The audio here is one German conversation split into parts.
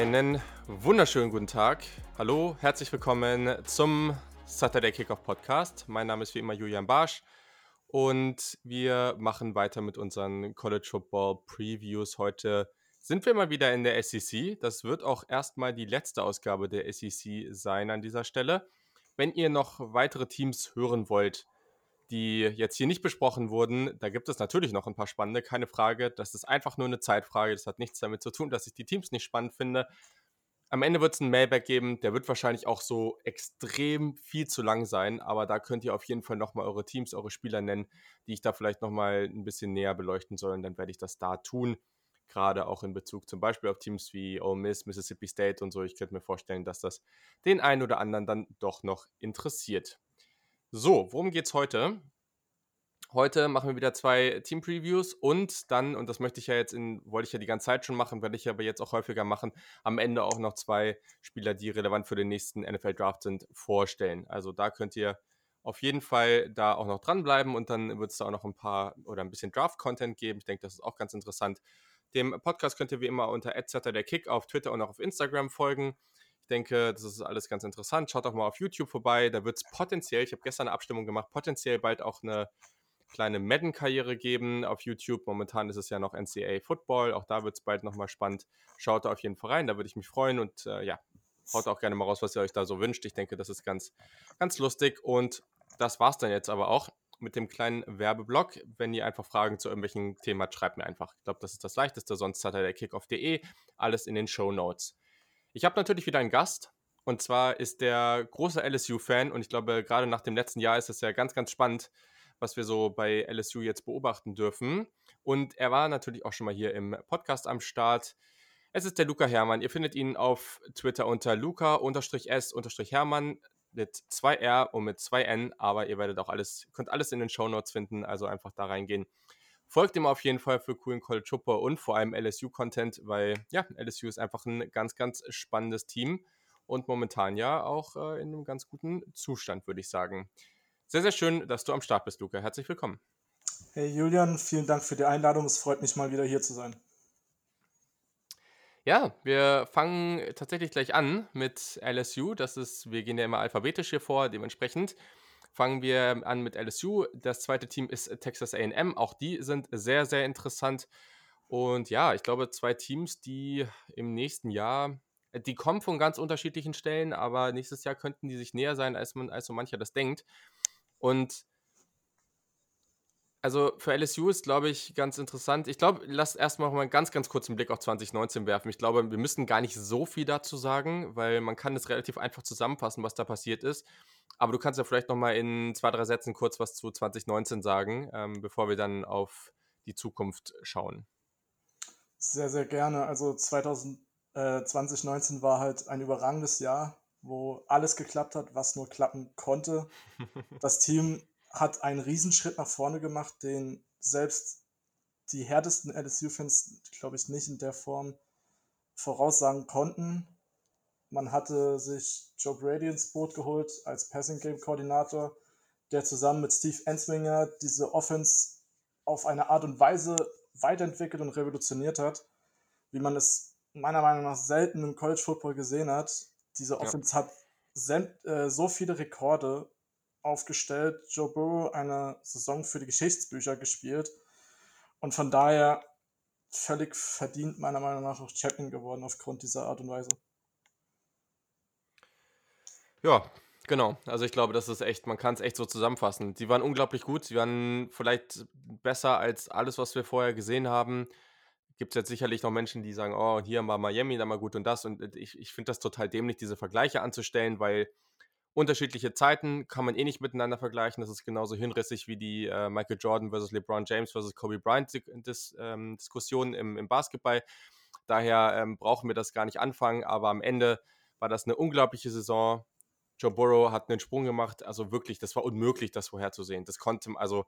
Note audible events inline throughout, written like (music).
Einen wunderschönen guten Tag. Hallo, herzlich willkommen zum Saturday Kickoff Podcast. Mein Name ist wie immer Julian Barsch und wir machen weiter mit unseren College Football Previews. Heute sind wir mal wieder in der SEC. Das wird auch erstmal die letzte Ausgabe der SEC sein an dieser Stelle. Wenn ihr noch weitere Teams hören wollt, die jetzt hier nicht besprochen wurden, da gibt es natürlich noch ein paar spannende, keine Frage. Das ist einfach nur eine Zeitfrage. Das hat nichts damit zu tun, dass ich die Teams nicht spannend finde. Am Ende wird es einen Mailback geben, der wird wahrscheinlich auch so extrem viel zu lang sein, aber da könnt ihr auf jeden Fall nochmal eure Teams, eure Spieler nennen, die ich da vielleicht nochmal ein bisschen näher beleuchten soll und dann werde ich das da tun. Gerade auch in Bezug zum Beispiel auf Teams wie Ole Miss, Mississippi State und so. Ich könnte mir vorstellen, dass das den einen oder anderen dann doch noch interessiert. So, worum geht's heute? Heute machen wir wieder zwei Team-Previews und dann, und das möchte ich ja jetzt in, wollte ich ja die ganze Zeit schon machen, werde ich aber jetzt auch häufiger machen, am Ende auch noch zwei Spieler, die relevant für den nächsten NFL-Draft sind, vorstellen. Also da könnt ihr auf jeden Fall da auch noch dranbleiben und dann wird es da auch noch ein paar oder ein bisschen Draft-Content geben. Ich denke, das ist auch ganz interessant. Dem Podcast könnt ihr wie immer unter der Kick auf Twitter und auch auf Instagram folgen denke, das ist alles ganz interessant. Schaut doch mal auf YouTube vorbei. Da wird es potenziell, ich habe gestern eine Abstimmung gemacht, potenziell bald auch eine kleine Madden-Karriere geben auf YouTube. Momentan ist es ja noch NCAA Football. Auch da wird es bald nochmal spannend. Schaut da auf jeden Fall rein, da würde ich mich freuen. Und äh, ja, haut auch gerne mal raus, was ihr euch da so wünscht. Ich denke, das ist ganz, ganz lustig. Und das war's dann jetzt aber auch mit dem kleinen Werbeblock. Wenn ihr einfach Fragen zu irgendwelchen Themen habt, schreibt mir einfach. Ich glaube, das ist das Leichteste. Sonst hat er der Kickoff.de. Alles in den Show Notes. Ich habe natürlich wieder einen Gast. Und zwar ist der große LSU-Fan. Und ich glaube, gerade nach dem letzten Jahr ist es ja ganz, ganz spannend, was wir so bei LSU jetzt beobachten dürfen. Und er war natürlich auch schon mal hier im Podcast am Start. Es ist der Luca Hermann. Ihr findet ihn auf Twitter unter Luca-S-Hermann mit 2R und mit 2N, aber ihr werdet auch alles, könnt alles in den Show Notes finden, also einfach da reingehen. Folgt ihm auf jeden Fall für coolen College Football und vor allem LSU-Content, weil ja, LSU ist einfach ein ganz, ganz spannendes Team und momentan ja auch äh, in einem ganz guten Zustand, würde ich sagen. Sehr, sehr schön, dass du am Start bist, Luca. Herzlich willkommen. Hey Julian, vielen Dank für die Einladung. Es freut mich mal wieder hier zu sein. Ja, wir fangen tatsächlich gleich an mit LSU. Das ist, wir gehen ja immer alphabetisch hier vor, dementsprechend fangen wir an mit LSU. Das zweite Team ist Texas AM. Auch die sind sehr, sehr interessant. Und ja, ich glaube, zwei Teams, die im nächsten Jahr, die kommen von ganz unterschiedlichen Stellen, aber nächstes Jahr könnten die sich näher sein, als man, als so mancher das denkt. Und also für LSU ist, glaube ich, ganz interessant. Ich glaube, lass erstmal mal einen ganz, ganz kurzen Blick auf 2019 werfen. Ich glaube, wir müssen gar nicht so viel dazu sagen, weil man kann es relativ einfach zusammenfassen, was da passiert ist. Aber du kannst ja vielleicht noch mal in zwei, drei Sätzen kurz was zu 2019 sagen, ähm, bevor wir dann auf die Zukunft schauen. Sehr, sehr gerne. Also 2000, äh, 2019 war halt ein überragendes Jahr wo alles geklappt hat, was nur klappen konnte. (laughs) Das Team hat einen Riesenschritt nach vorne gemacht, den selbst die härtesten LSU-Fans, glaube ich, nicht in der Form voraussagen konnten. Man hatte sich Joe Brady ins Boot geholt als Passing-Game-Koordinator, der zusammen mit Steve Ensminger diese Offense auf eine Art und Weise weiterentwickelt und revolutioniert hat, wie man es meiner Meinung nach selten im College Football gesehen hat. Diese Offense ja. hat äh, so viele Rekorde aufgestellt. Joe Burrow eine Saison für die Geschichtsbücher gespielt und von daher völlig verdient meiner Meinung nach auch Champion geworden aufgrund dieser Art und Weise. Ja, genau. Also ich glaube, das ist echt, man kann es echt so zusammenfassen. Sie waren unglaublich gut, sie waren vielleicht besser als alles, was wir vorher gesehen haben gibt es jetzt sicherlich noch Menschen, die sagen, oh, hier mal Miami, da mal gut und das. Und ich, ich finde das total dämlich, diese Vergleiche anzustellen, weil unterschiedliche Zeiten kann man eh nicht miteinander vergleichen. Das ist genauso hinrissig wie die äh, Michael Jordan versus LeBron James versus Kobe Bryant Dis, ähm, Diskussion im, im, Basketball. Daher ähm, brauchen wir das gar nicht anfangen, aber am Ende war das eine unglaubliche Saison. Joe Burrow hat einen Sprung gemacht, also wirklich, das war unmöglich, das vorherzusehen. Das konnte, also,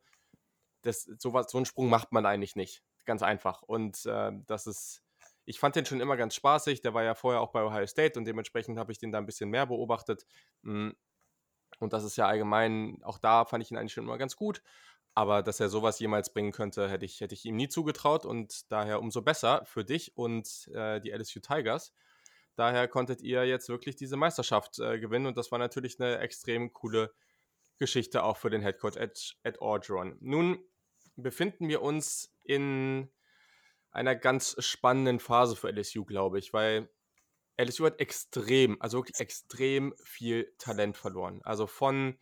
das, sowas, so einen Sprung macht man eigentlich nicht ganz einfach. Und äh, das ist, ich fand den schon immer ganz spaßig. Der war ja vorher auch bei Ohio State und dementsprechend habe ich den da ein bisschen mehr beobachtet. Hm, und das ist ja allgemein, auch da fand ich ihn eigentlich schon immer ganz gut. Aber dass er sowas jemals bringen könnte, hätte ich, hätte ich ihm nie zugetraut und daher umso besser für dich und äh, die LSU Tigers. Daher konntet ihr jetzt wirklich diese Meisterschaft äh, gewinnen und das war natürlich eine extrem coole Geschichte auch für den Headcoach Ed, Ed Orgeron. Nun befinden wir uns in einer ganz spannenden Phase für LSU, glaube ich, weil LSU hat extrem, also wirklich extrem viel Talent verloren. Also von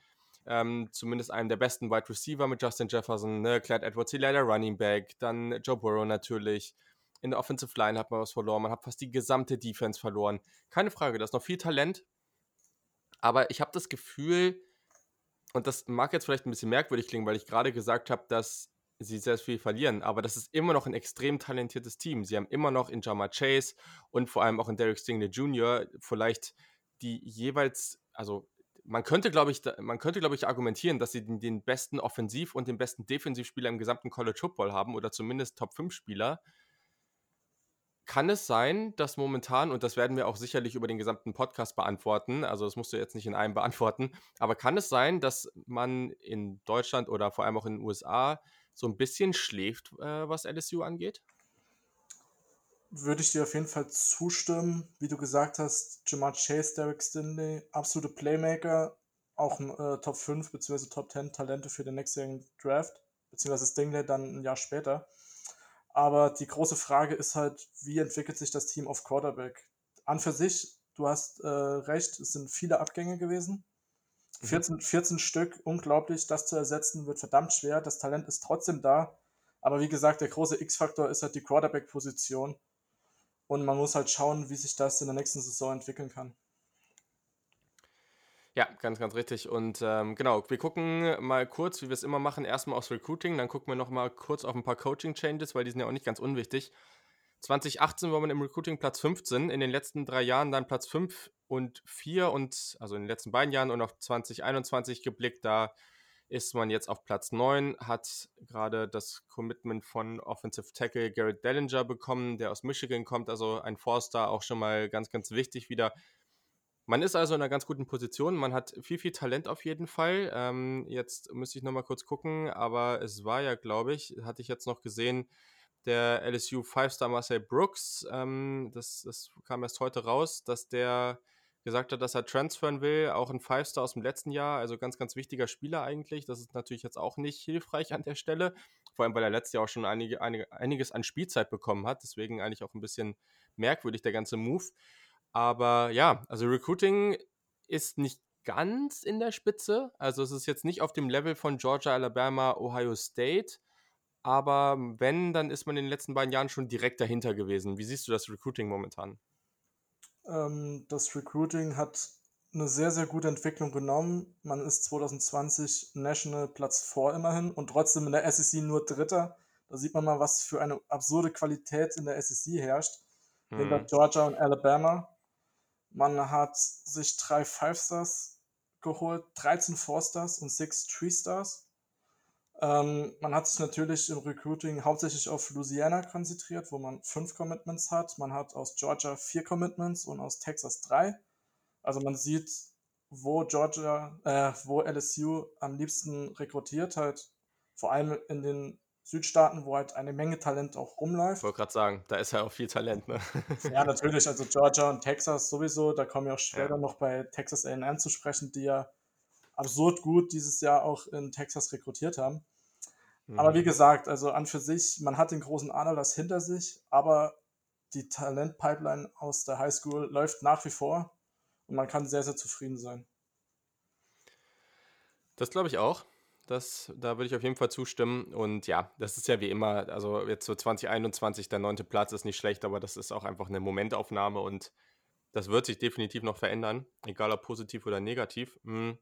ähm, zumindest einem der besten Wide Receiver mit Justin Jefferson, ne? Clyde Edwards, leider Running Back, dann Joe Burrow natürlich. In der Offensive Line hat man was verloren, man hat fast die gesamte Defense verloren. Keine Frage, da ist noch viel Talent. Aber ich habe das Gefühl, und das mag jetzt vielleicht ein bisschen merkwürdig klingen, weil ich gerade gesagt habe, dass sie sehr viel verlieren, aber das ist immer noch ein extrem talentiertes Team. Sie haben immer noch in Jama Chase und vor allem auch in Derek Stingley Jr. vielleicht die jeweils, also man könnte, glaube ich, man könnte, glaube ich, argumentieren, dass sie den, den, besten Offensiv- und den besten Defensivspieler im gesamten College Football haben oder zumindest Top 5 Spieler. Kann es sein, dass momentan, und das werden wir auch sicherlich über den gesamten Podcast beantworten, also das musst du jetzt nicht in einem (laughs) beantworten, aber kann es sein, dass man in Deutschland oder vor allem auch in den USA so ein bisschen schläft, äh, was LSU angeht? Würde ich dir auf jeden Fall zustimmen. Wie du gesagt hast, Jamar Chase, Derek Stinley, absolute Playmaker, auch äh, Top 5 bzw. Top 10 Talente für den nächsten Draft, beziehungsweise Stingley dann ein Jahr später. Aber die große Frage ist halt, wie entwickelt sich das Team auf Quarterback? An für sich, du hast äh, recht, es sind viele Abgänge gewesen. 14, mhm. 14 Stück, unglaublich, das zu ersetzen, wird verdammt schwer. Das Talent ist trotzdem da. Aber wie gesagt, der große X-Faktor ist halt die Quarterback-Position. Und man muss halt schauen, wie sich das in der nächsten Saison entwickeln kann. Ja, ganz, ganz richtig. Und ähm, genau, wir gucken mal kurz, wie wir es immer machen, erstmal aufs Recruiting, dann gucken wir nochmal kurz auf ein paar Coaching-Changes, weil die sind ja auch nicht ganz unwichtig. 2018 war man im Recruiting Platz 15, in den letzten drei Jahren dann Platz 5 und 4 und also in den letzten beiden Jahren und auf 2021 geblickt, da ist man jetzt auf Platz 9, hat gerade das Commitment von Offensive Tackle Garrett Dellinger bekommen, der aus Michigan kommt, also ein Forster, auch schon mal ganz, ganz wichtig wieder. Man ist also in einer ganz guten Position, man hat viel, viel Talent auf jeden Fall. Ähm, jetzt müsste ich nochmal kurz gucken, aber es war ja, glaube ich, hatte ich jetzt noch gesehen, der LSU Five-Star Marcel Brooks, ähm, das, das kam erst heute raus, dass der gesagt hat, dass er transfern will, auch ein Five-Star aus dem letzten Jahr, also ganz, ganz wichtiger Spieler eigentlich. Das ist natürlich jetzt auch nicht hilfreich an der Stelle, vor allem weil er letztes Jahr auch schon einige, einige, einiges an Spielzeit bekommen hat, deswegen eigentlich auch ein bisschen merkwürdig der ganze Move. Aber ja, also Recruiting ist nicht ganz in der Spitze, also es ist jetzt nicht auf dem Level von Georgia, Alabama, Ohio State, aber wenn, dann ist man in den letzten beiden Jahren schon direkt dahinter gewesen. Wie siehst du das Recruiting momentan? Ähm, das Recruiting hat eine sehr, sehr gute Entwicklung genommen. Man ist 2020 National Platz 4 immerhin und trotzdem in der SEC nur Dritter. Da sieht man mal, was für eine absurde Qualität in der SEC herrscht. Hm. Hinter. Georgia und Alabama. Man hat sich drei Five Stars geholt, 13 Four Stars und 6 Three Stars. Ähm, man hat sich natürlich im Recruiting hauptsächlich auf Louisiana konzentriert, wo man fünf Commitments hat. Man hat aus Georgia vier Commitments und aus Texas drei. Also man sieht, wo Georgia, äh, wo LSU am liebsten rekrutiert, halt vor allem in den Südstaaten, wo halt eine Menge Talent auch rumläuft. Ich wollte gerade sagen, da ist ja auch viel Talent, ne? (laughs) ja, natürlich, also Georgia und Texas sowieso, da kommen wir auch später ja. noch bei Texas A&M zu sprechen, die ja absurd gut dieses Jahr auch in Texas rekrutiert haben. Mhm. Aber wie mhm. gesagt, also an für sich, man hat den großen Ananas hinter sich, aber die Talentpipeline aus der Highschool läuft nach wie vor und man kann sehr, sehr zufrieden sein. Das glaube ich auch. Das, da würde ich auf jeden Fall zustimmen. Und ja, das ist ja wie immer, also jetzt so 2021, der neunte Platz ist nicht schlecht, aber das ist auch einfach eine Momentaufnahme und das wird sich definitiv noch verändern, egal ob positiv oder negativ. Mhm.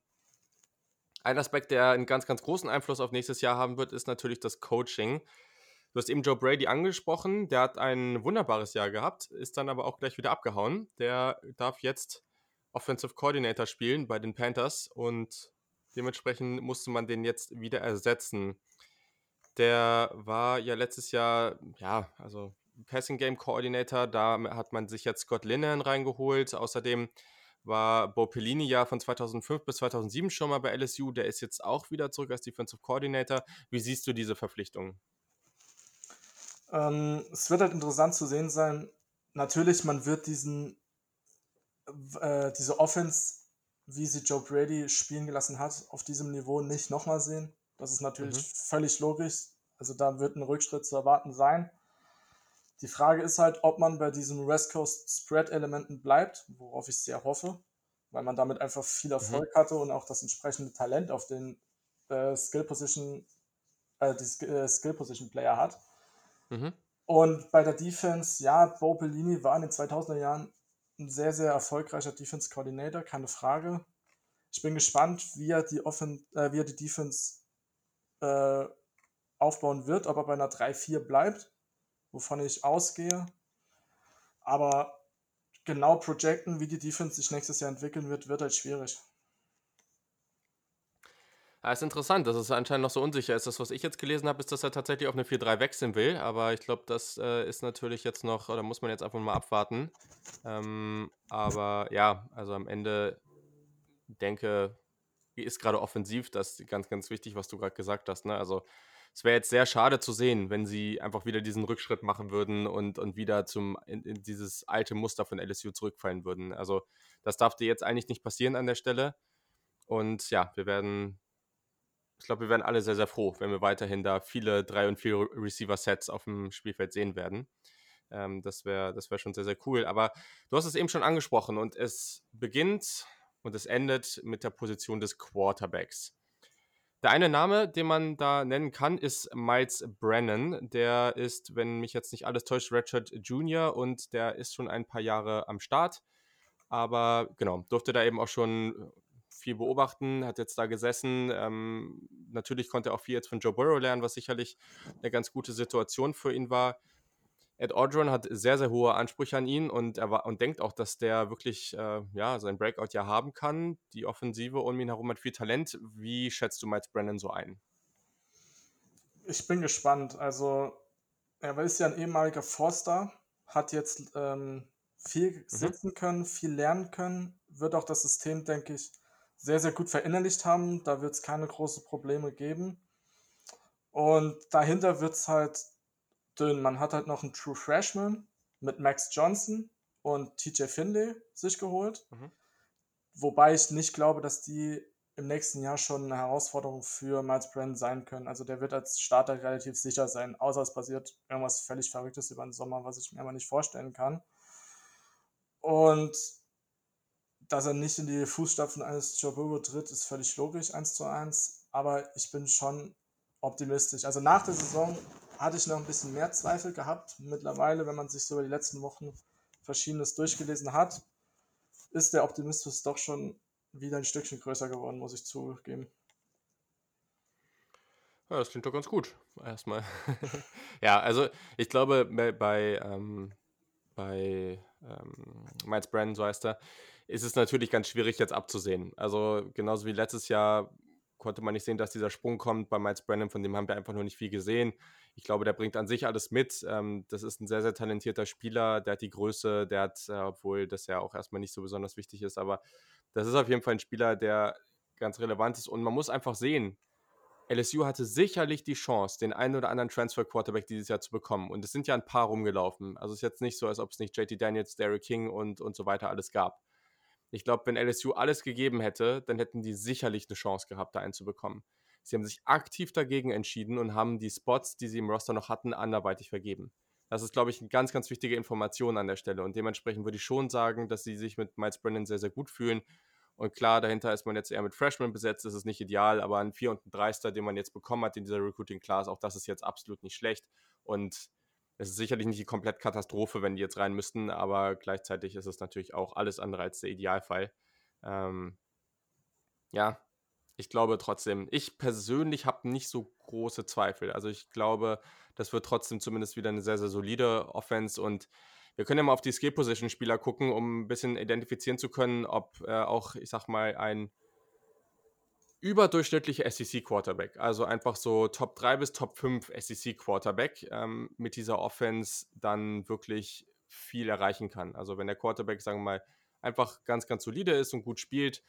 Ein Aspekt, der einen ganz, ganz großen Einfluss auf nächstes Jahr haben wird, ist natürlich das Coaching. Du hast eben Joe Brady angesprochen, der hat ein wunderbares Jahr gehabt, ist dann aber auch gleich wieder abgehauen. Der darf jetzt Offensive Coordinator spielen bei den Panthers und dementsprechend musste man den jetzt wieder ersetzen. Der war ja letztes Jahr, ja, also Passing Game Coordinator, da hat man sich jetzt Scott Linehan reingeholt. Außerdem war Bo Pellini ja von 2005 bis 2007 schon mal bei LSU. Der ist jetzt auch wieder zurück als Defensive Coordinator. Wie siehst du diese Verpflichtung? Ähm, es wird halt interessant zu sehen sein. Natürlich, man wird diesen äh, diese Offense, wie sie Joe Brady spielen gelassen hat, auf diesem Niveau nicht nochmal sehen. Das ist natürlich mhm. völlig logisch. Also da wird ein Rückschritt zu erwarten sein. Die Frage ist halt, ob man bei diesen West Coast Spread Elementen bleibt, worauf ich sehr hoffe, weil man damit einfach viel mhm. Erfolg mhm. hatte und auch das entsprechende Talent auf den äh, Skill Position, äh, die äh, Skill Position Player hat. Mhm. Und bei der Defense, ja, Bo Bellini war in den 2000er Jahren ein sehr, sehr erfolgreicher Defense Coordinator, keine Frage. Ich bin gespannt, wie er die, Offen äh, wie er die Defense äh, aufbauen wird, ob er bei einer 3-4 bleibt, wovon ich ausgehe. Aber genau projecten, wie die Defense sich nächstes Jahr entwickeln wird, wird halt schwierig. Ja, ist interessant, dass es anscheinend noch so unsicher ist. Das, was ich jetzt gelesen habe, ist, dass er tatsächlich auf eine 4-3 wechseln will. Aber ich glaube, das äh, ist natürlich jetzt noch, oder muss man jetzt einfach mal abwarten. Ähm, aber ja, also am Ende denke, ist gerade offensiv das ganz, ganz wichtig, was du gerade gesagt hast. Ne? Also es wäre jetzt sehr schade zu sehen, wenn sie einfach wieder diesen Rückschritt machen würden und, und wieder zum in, in dieses alte Muster von LSU zurückfallen würden. Also das darf dir jetzt eigentlich nicht passieren an der Stelle. Und ja, wir werden ich glaube, wir werden alle sehr, sehr froh, wenn wir weiterhin da viele 3 und 4 Receiver-Sets auf dem Spielfeld sehen werden. Ähm, das wäre das wär schon sehr, sehr cool. Aber du hast es eben schon angesprochen und es beginnt und es endet mit der Position des Quarterbacks. Der eine Name, den man da nennen kann, ist Miles Brennan. Der ist, wenn mich jetzt nicht alles täuscht, Richard Jr. und der ist schon ein paar Jahre am Start. Aber genau, durfte da eben auch schon viel beobachten, hat jetzt da gesessen. Ähm, natürlich konnte er auch viel jetzt von Joe Burrow lernen, was sicherlich eine ganz gute Situation für ihn war. Ed Audron hat sehr, sehr hohe Ansprüche an ihn und er war, und denkt auch, dass der wirklich äh, ja, sein Breakout ja haben kann. Die Offensive um ihn herum hat viel Talent. Wie schätzt du Miles Brennan so ein? Ich bin gespannt. Also, er ist ja ein ehemaliger Forster, hat jetzt ähm, viel mhm. sitzen können, viel lernen können, wird auch das System, denke ich, sehr, sehr gut verinnerlicht haben. Da wird es keine großen Probleme geben. Und dahinter wird es halt dünn. Man hat halt noch einen True Freshman mit Max Johnson und TJ Finley sich geholt. Mhm. Wobei ich nicht glaube, dass die im nächsten Jahr schon eine Herausforderung für Miles Brennan sein können. Also der wird als Starter relativ sicher sein, außer es passiert irgendwas völlig Verrücktes über den Sommer, was ich mir aber nicht vorstellen kann. Und dass er nicht in die Fußstapfen eines Joe Burrow tritt, ist völlig logisch, 1 zu 1. Aber ich bin schon optimistisch. Also nach der Saison hatte ich noch ein bisschen mehr Zweifel gehabt. Mittlerweile, wenn man sich so über die letzten Wochen Verschiedenes durchgelesen hat, ist der Optimismus doch schon wieder ein Stückchen größer geworden, muss ich zugeben. Ja, das klingt doch ganz gut, erstmal. (laughs) ja, also ich glaube, bei, bei, ähm, bei ähm, Miles Brandon, so heißt er, ist es natürlich ganz schwierig jetzt abzusehen. Also genauso wie letztes Jahr konnte man nicht sehen, dass dieser Sprung kommt bei Miles Brennan, von dem haben wir einfach noch nicht viel gesehen. Ich glaube, der bringt an sich alles mit. Ähm, das ist ein sehr, sehr talentierter Spieler, der hat die Größe, der hat, äh, obwohl das ja auch erstmal nicht so besonders wichtig ist, aber das ist auf jeden Fall ein Spieler, der ganz relevant ist und man muss einfach sehen, LSU hatte sicherlich die Chance, den einen oder anderen Transfer-Quarterback dieses Jahr zu bekommen. Und es sind ja ein paar rumgelaufen. Also es ist jetzt nicht so, als ob es nicht JT Daniels, Derrick King und, und so weiter alles gab. Ich glaube, wenn LSU alles gegeben hätte, dann hätten die sicherlich eine Chance gehabt, da einen zu bekommen. Sie haben sich aktiv dagegen entschieden und haben die Spots, die sie im Roster noch hatten, anderweitig vergeben. Das ist, glaube ich, eine ganz, ganz wichtige Information an der Stelle. Und dementsprechend würde ich schon sagen, dass sie sich mit Miles Brennan sehr, sehr gut fühlen. Und klar, dahinter ist man jetzt eher mit Freshmen besetzt, das ist nicht ideal, aber ein 4 und ein 3 den man jetzt bekommen hat in dieser Recruiting Class, auch das ist jetzt absolut nicht schlecht. Und es ist sicherlich nicht die komplett Katastrophe, wenn die jetzt rein müssten, aber gleichzeitig ist es natürlich auch alles andere als der Idealfall. Ähm, ja, ich glaube trotzdem, ich persönlich habe nicht so große Zweifel. Also ich glaube, das wird trotzdem zumindest wieder eine sehr, sehr solide Offense und wir können ja mal auf die Skill-Position-Spieler gucken, um ein bisschen identifizieren zu können, ob äh, auch, ich sag mal, ein überdurchschnittliche SEC-Quarterback. Also einfach so Top 3 bis Top 5 SEC-Quarterback ähm, mit dieser Offense dann wirklich viel erreichen kann. Also wenn der Quarterback, sagen wir mal, einfach ganz, ganz solide ist und gut spielt,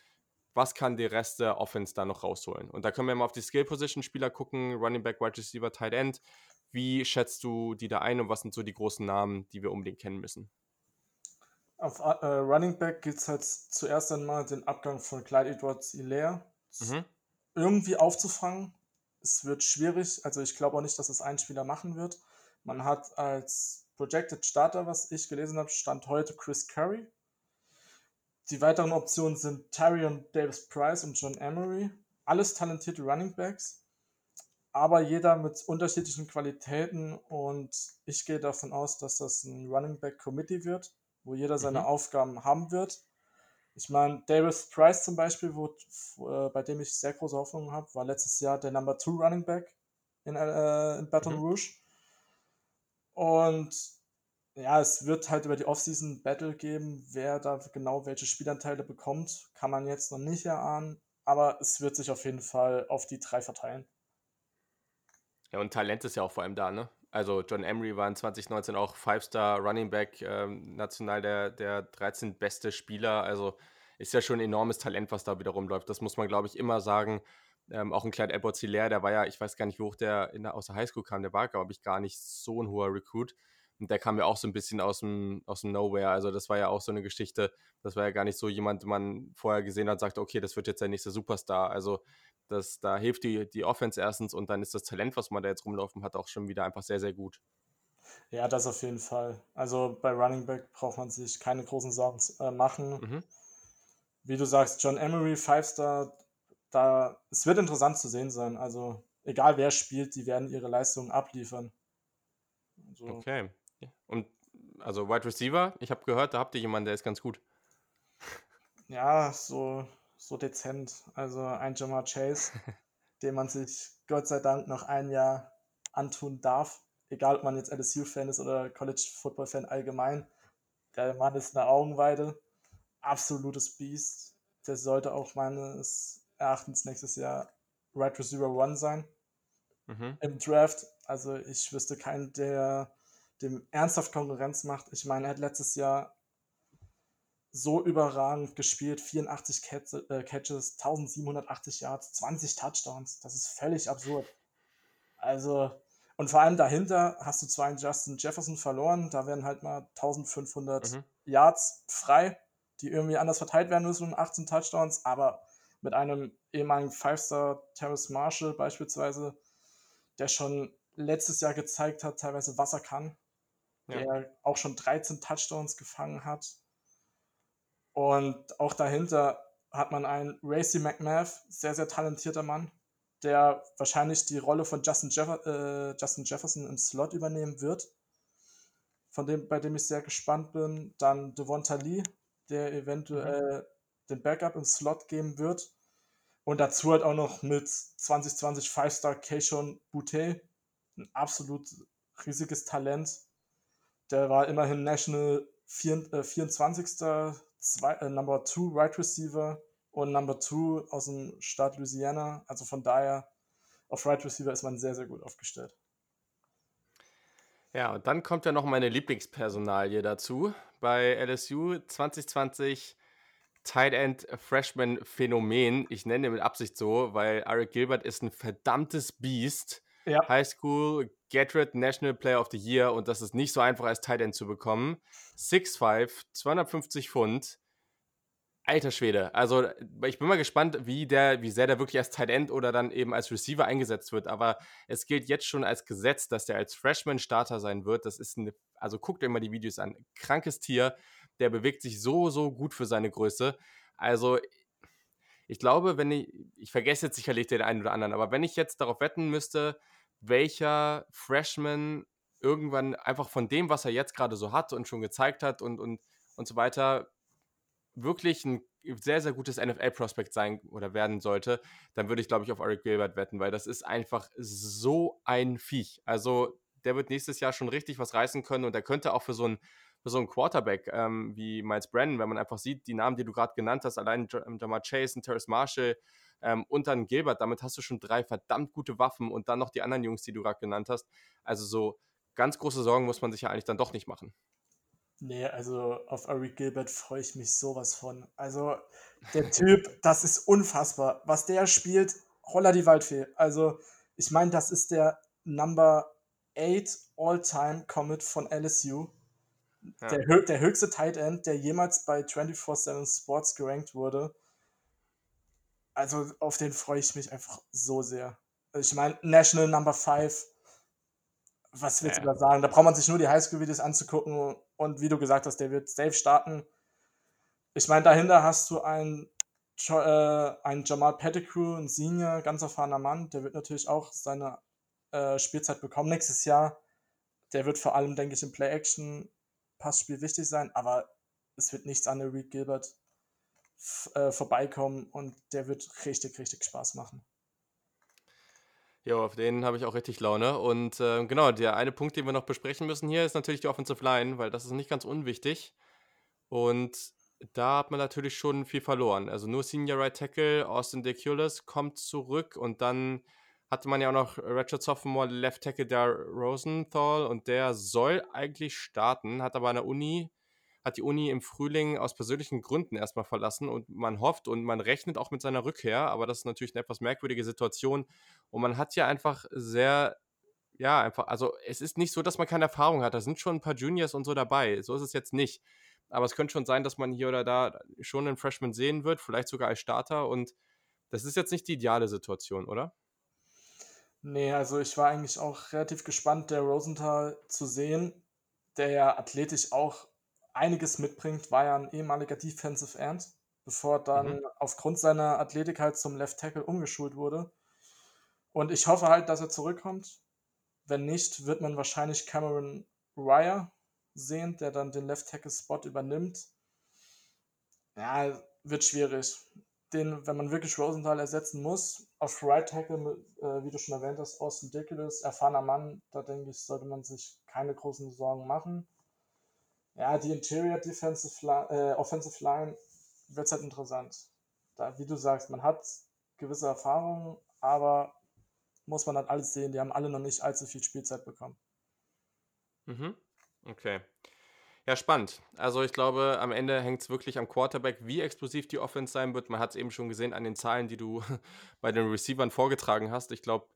was kann der Rest der Offense da noch rausholen? Und da können wir mal auf die Skill-Position-Spieler gucken, Running Back, Wide Receiver, Tight End. Wie schätzt du die da ein und was sind so die großen Namen, die wir unbedingt kennen müssen? auf äh, Running Back gibt es halt zuerst einmal den Abgang von Clyde Edwards Hilaire mhm. irgendwie aufzufangen. Es wird schwierig, also ich glaube auch nicht, dass es ein Spieler machen wird. Man hat als Projected Starter, was ich gelesen habe, stand heute Chris Curry. Die weiteren Optionen sind Tyrion Davis Price und John Emery. Alles talentierte Running Backs, aber jeder mit unterschiedlichen Qualitäten und ich gehe davon aus, dass das ein Running Back Committee wird wo jeder seine mhm. Aufgaben haben wird. Ich meine, Davis Price zum Beispiel, wo, äh, bei dem ich sehr große Hoffnungen habe, war letztes Jahr der Number 2 Running Back in, äh, in Baton mhm. Rouge. Und ja, es wird halt über die Offseason Battle geben, wer da genau welche Spielanteile bekommt, kann man jetzt noch nicht erahnen, aber es wird sich auf jeden Fall auf die drei verteilen. Ja, und Talent ist ja auch vor allem da, ne? Also John Emery war in 2019 auch Five-Star Running Back, ähm, national der, der 13 beste Spieler. Also ist ja schon ein enormes Talent, was da wieder rumläuft. Das muss man, glaube ich, immer sagen. Ähm, auch ein Clyde Edwards Hilaire, der war ja, ich weiß gar nicht, wie hoch der, in der aus der Highschool kam, der war, glaube ich, gar nicht so ein hoher Recruit. Und der kam ja auch so ein bisschen aus dem, aus dem Nowhere. Also das war ja auch so eine Geschichte, das war ja gar nicht so jemand, den man vorher gesehen hat, sagt, okay, das wird jetzt der nächste Superstar. Also das, da hilft die, die Offense erstens und dann ist das Talent, was man da jetzt rumlaufen hat, auch schon wieder einfach sehr, sehr gut. Ja, das auf jeden Fall. Also bei Running Back braucht man sich keine großen Sorgen äh, machen. Mhm. Wie du sagst, John Emery, Five-Star, da, es wird interessant zu sehen sein. Also egal wer spielt, die werden ihre Leistungen abliefern. Also, okay. Und also Wide Receiver, ich habe gehört, da habt ihr jemanden, der ist ganz gut. Ja, so so dezent. Also ein Jamar Chase, (laughs) den man sich Gott sei Dank noch ein Jahr antun darf. Egal, ob man jetzt LSU-Fan ist oder College-Football-Fan allgemein. Der Mann ist eine Augenweide. Absolutes Biest. Der sollte auch meines Erachtens nächstes Jahr Right Receiver One sein. Mhm. Im Draft. Also ich wüsste keinen, der dem ernsthaft Konkurrenz macht. Ich meine, er hat letztes Jahr so überragend gespielt. 84 äh, Catches, 1780 Yards, 20 Touchdowns. Das ist völlig absurd. Also, und vor allem dahinter hast du zwar einen Justin Jefferson verloren, da werden halt mal 1500 mhm. Yards frei, die irgendwie anders verteilt werden müssen und 18 Touchdowns, aber mit einem ehemaligen Five-Star Terrace Marshall beispielsweise, der schon letztes Jahr gezeigt hat, teilweise was er kann, ja. der auch schon 13 Touchdowns gefangen hat, und auch dahinter hat man einen Racy McMath, sehr, sehr talentierter Mann, der wahrscheinlich die Rolle von Justin, Jeff äh, Justin Jefferson im Slot übernehmen wird, von dem, bei dem ich sehr gespannt bin. Dann Devonta Lee, der eventuell mhm. den Backup im Slot geben wird. Und dazu halt auch noch mit 2020 Five-Star Keishon Boutte, ein absolut riesiges Talent. Der war immerhin National 24 zwei, äh, Number 2 Right Receiver und Number 2 aus dem Staat Louisiana. Also von daher, auf Right Receiver ist man sehr, sehr gut aufgestellt. Ja, und dann kommt ja noch meine Lieblingspersonalie dazu. Bei LSU 2020 Tight End Freshman Phänomen. Ich nenne ihn mit Absicht so, weil Eric Gilbert ist ein verdammtes Biest. Ja. High School Gatorade National Player of the Year und das ist nicht so einfach als Tight End zu bekommen. 6'5, 250 Pfund. Alter Schwede. Also, ich bin mal gespannt, wie, der, wie sehr der wirklich als Tight End oder dann eben als Receiver eingesetzt wird. Aber es gilt jetzt schon als Gesetz, dass der als Freshman-Starter sein wird. Das ist eine, also guckt euch mal die Videos an. Krankes Tier. Der bewegt sich so, so gut für seine Größe. Also, ich glaube, wenn ich, ich vergesse jetzt sicherlich den einen oder anderen, aber wenn ich jetzt darauf wetten müsste, welcher Freshman irgendwann einfach von dem, was er jetzt gerade so hat und schon gezeigt hat und, und, und so weiter, wirklich ein sehr, sehr gutes NFL-Prospect sein oder werden sollte, dann würde ich, glaube ich, auf Eric Gilbert wetten, weil das ist einfach so ein Viech. Also der wird nächstes Jahr schon richtig was reißen können und der könnte auch für so einen, so einen Quarterback ähm, wie Miles Brennan, wenn man einfach sieht, die Namen, die du gerade genannt hast, allein Jamar Chase und Terrace Marshall, ähm, und dann Gilbert. Damit hast du schon drei verdammt gute Waffen und dann noch die anderen Jungs, die du gerade genannt hast. Also so ganz große Sorgen muss man sich ja eigentlich dann doch nicht machen. Nee, also auf Eric Gilbert freue ich mich sowas von. Also der Typ, (laughs) das ist unfassbar. Was der spielt, holla die Waldfee. Also ich meine, das ist der Number 8 All-Time Commit von LSU. Ja. Der, der höchste Tight End, der jemals bei 24-7 Sports gerankt wurde. Also auf den freue ich mich einfach so sehr. Ich meine, National Number 5. Was willst ja. du da sagen? Da braucht man sich nur die Highschool-Videos anzugucken und wie du gesagt hast, der wird safe starten. Ich meine, dahinter hast du einen, äh, einen Jamal Pettigrew, ein Senior, ganz erfahrener Mann. Der wird natürlich auch seine äh, Spielzeit bekommen nächstes Jahr. Der wird vor allem, denke ich, im Play-Action-Passspiel wichtig sein, aber es wird nichts an der Reed Gilbert äh, vorbeikommen und der wird richtig, richtig Spaß machen. Ja, auf den habe ich auch richtig Laune. Und äh, genau, der eine Punkt, den wir noch besprechen müssen hier, ist natürlich die Offensive Line, weil das ist nicht ganz unwichtig. Und da hat man natürlich schon viel verloren. Also nur Senior Right Tackle, Austin DeCulis kommt zurück und dann hatte man ja auch noch Ratchet Sophomore Left Tackle der Rosenthal und der soll eigentlich starten, hat aber an der Uni, hat die Uni im Frühling aus persönlichen Gründen erstmal verlassen und man hofft und man rechnet auch mit seiner Rückkehr, aber das ist natürlich eine etwas merkwürdige Situation und man hat ja einfach sehr, ja, einfach, also es ist nicht so, dass man keine Erfahrung hat, da sind schon ein paar Juniors und so dabei, so ist es jetzt nicht. Aber es könnte schon sein, dass man hier oder da schon einen Freshman sehen wird, vielleicht sogar als Starter und das ist jetzt nicht die ideale Situation, oder? Nee, also ich war eigentlich auch relativ gespannt, der Rosenthal zu sehen, der ja athletisch auch einiges mitbringt, war ja ein ehemaliger Defensive End, bevor dann mhm. aufgrund seiner Athletik halt zum Left Tackle umgeschult wurde. Und ich hoffe halt, dass er zurückkommt. Wenn nicht, wird man wahrscheinlich Cameron Ryer sehen, der dann den Left Tackle Spot übernimmt. Ja, wird schwierig den, wenn man wirklich Rosenthal ersetzen muss, auf Right Tackle, äh, wie du schon erwähnt hast, Austin Dickelus, erfahrener Mann, da denke ich, sollte man sich keine großen Sorgen machen. Ja, die Interior Defensive Line, äh, Offensive Line wird halt interessant. Da, wie du sagst, man hat gewisse Erfahrungen, aber muss man halt alles sehen, die haben alle noch nicht allzu viel Spielzeit bekommen. Mhm. Okay. Ja, spannend. Also ich glaube, am Ende hängt es wirklich am Quarterback, wie explosiv die Offense sein wird. Man hat es eben schon gesehen an den Zahlen, die du (laughs) bei den Receivern vorgetragen hast. Ich glaube,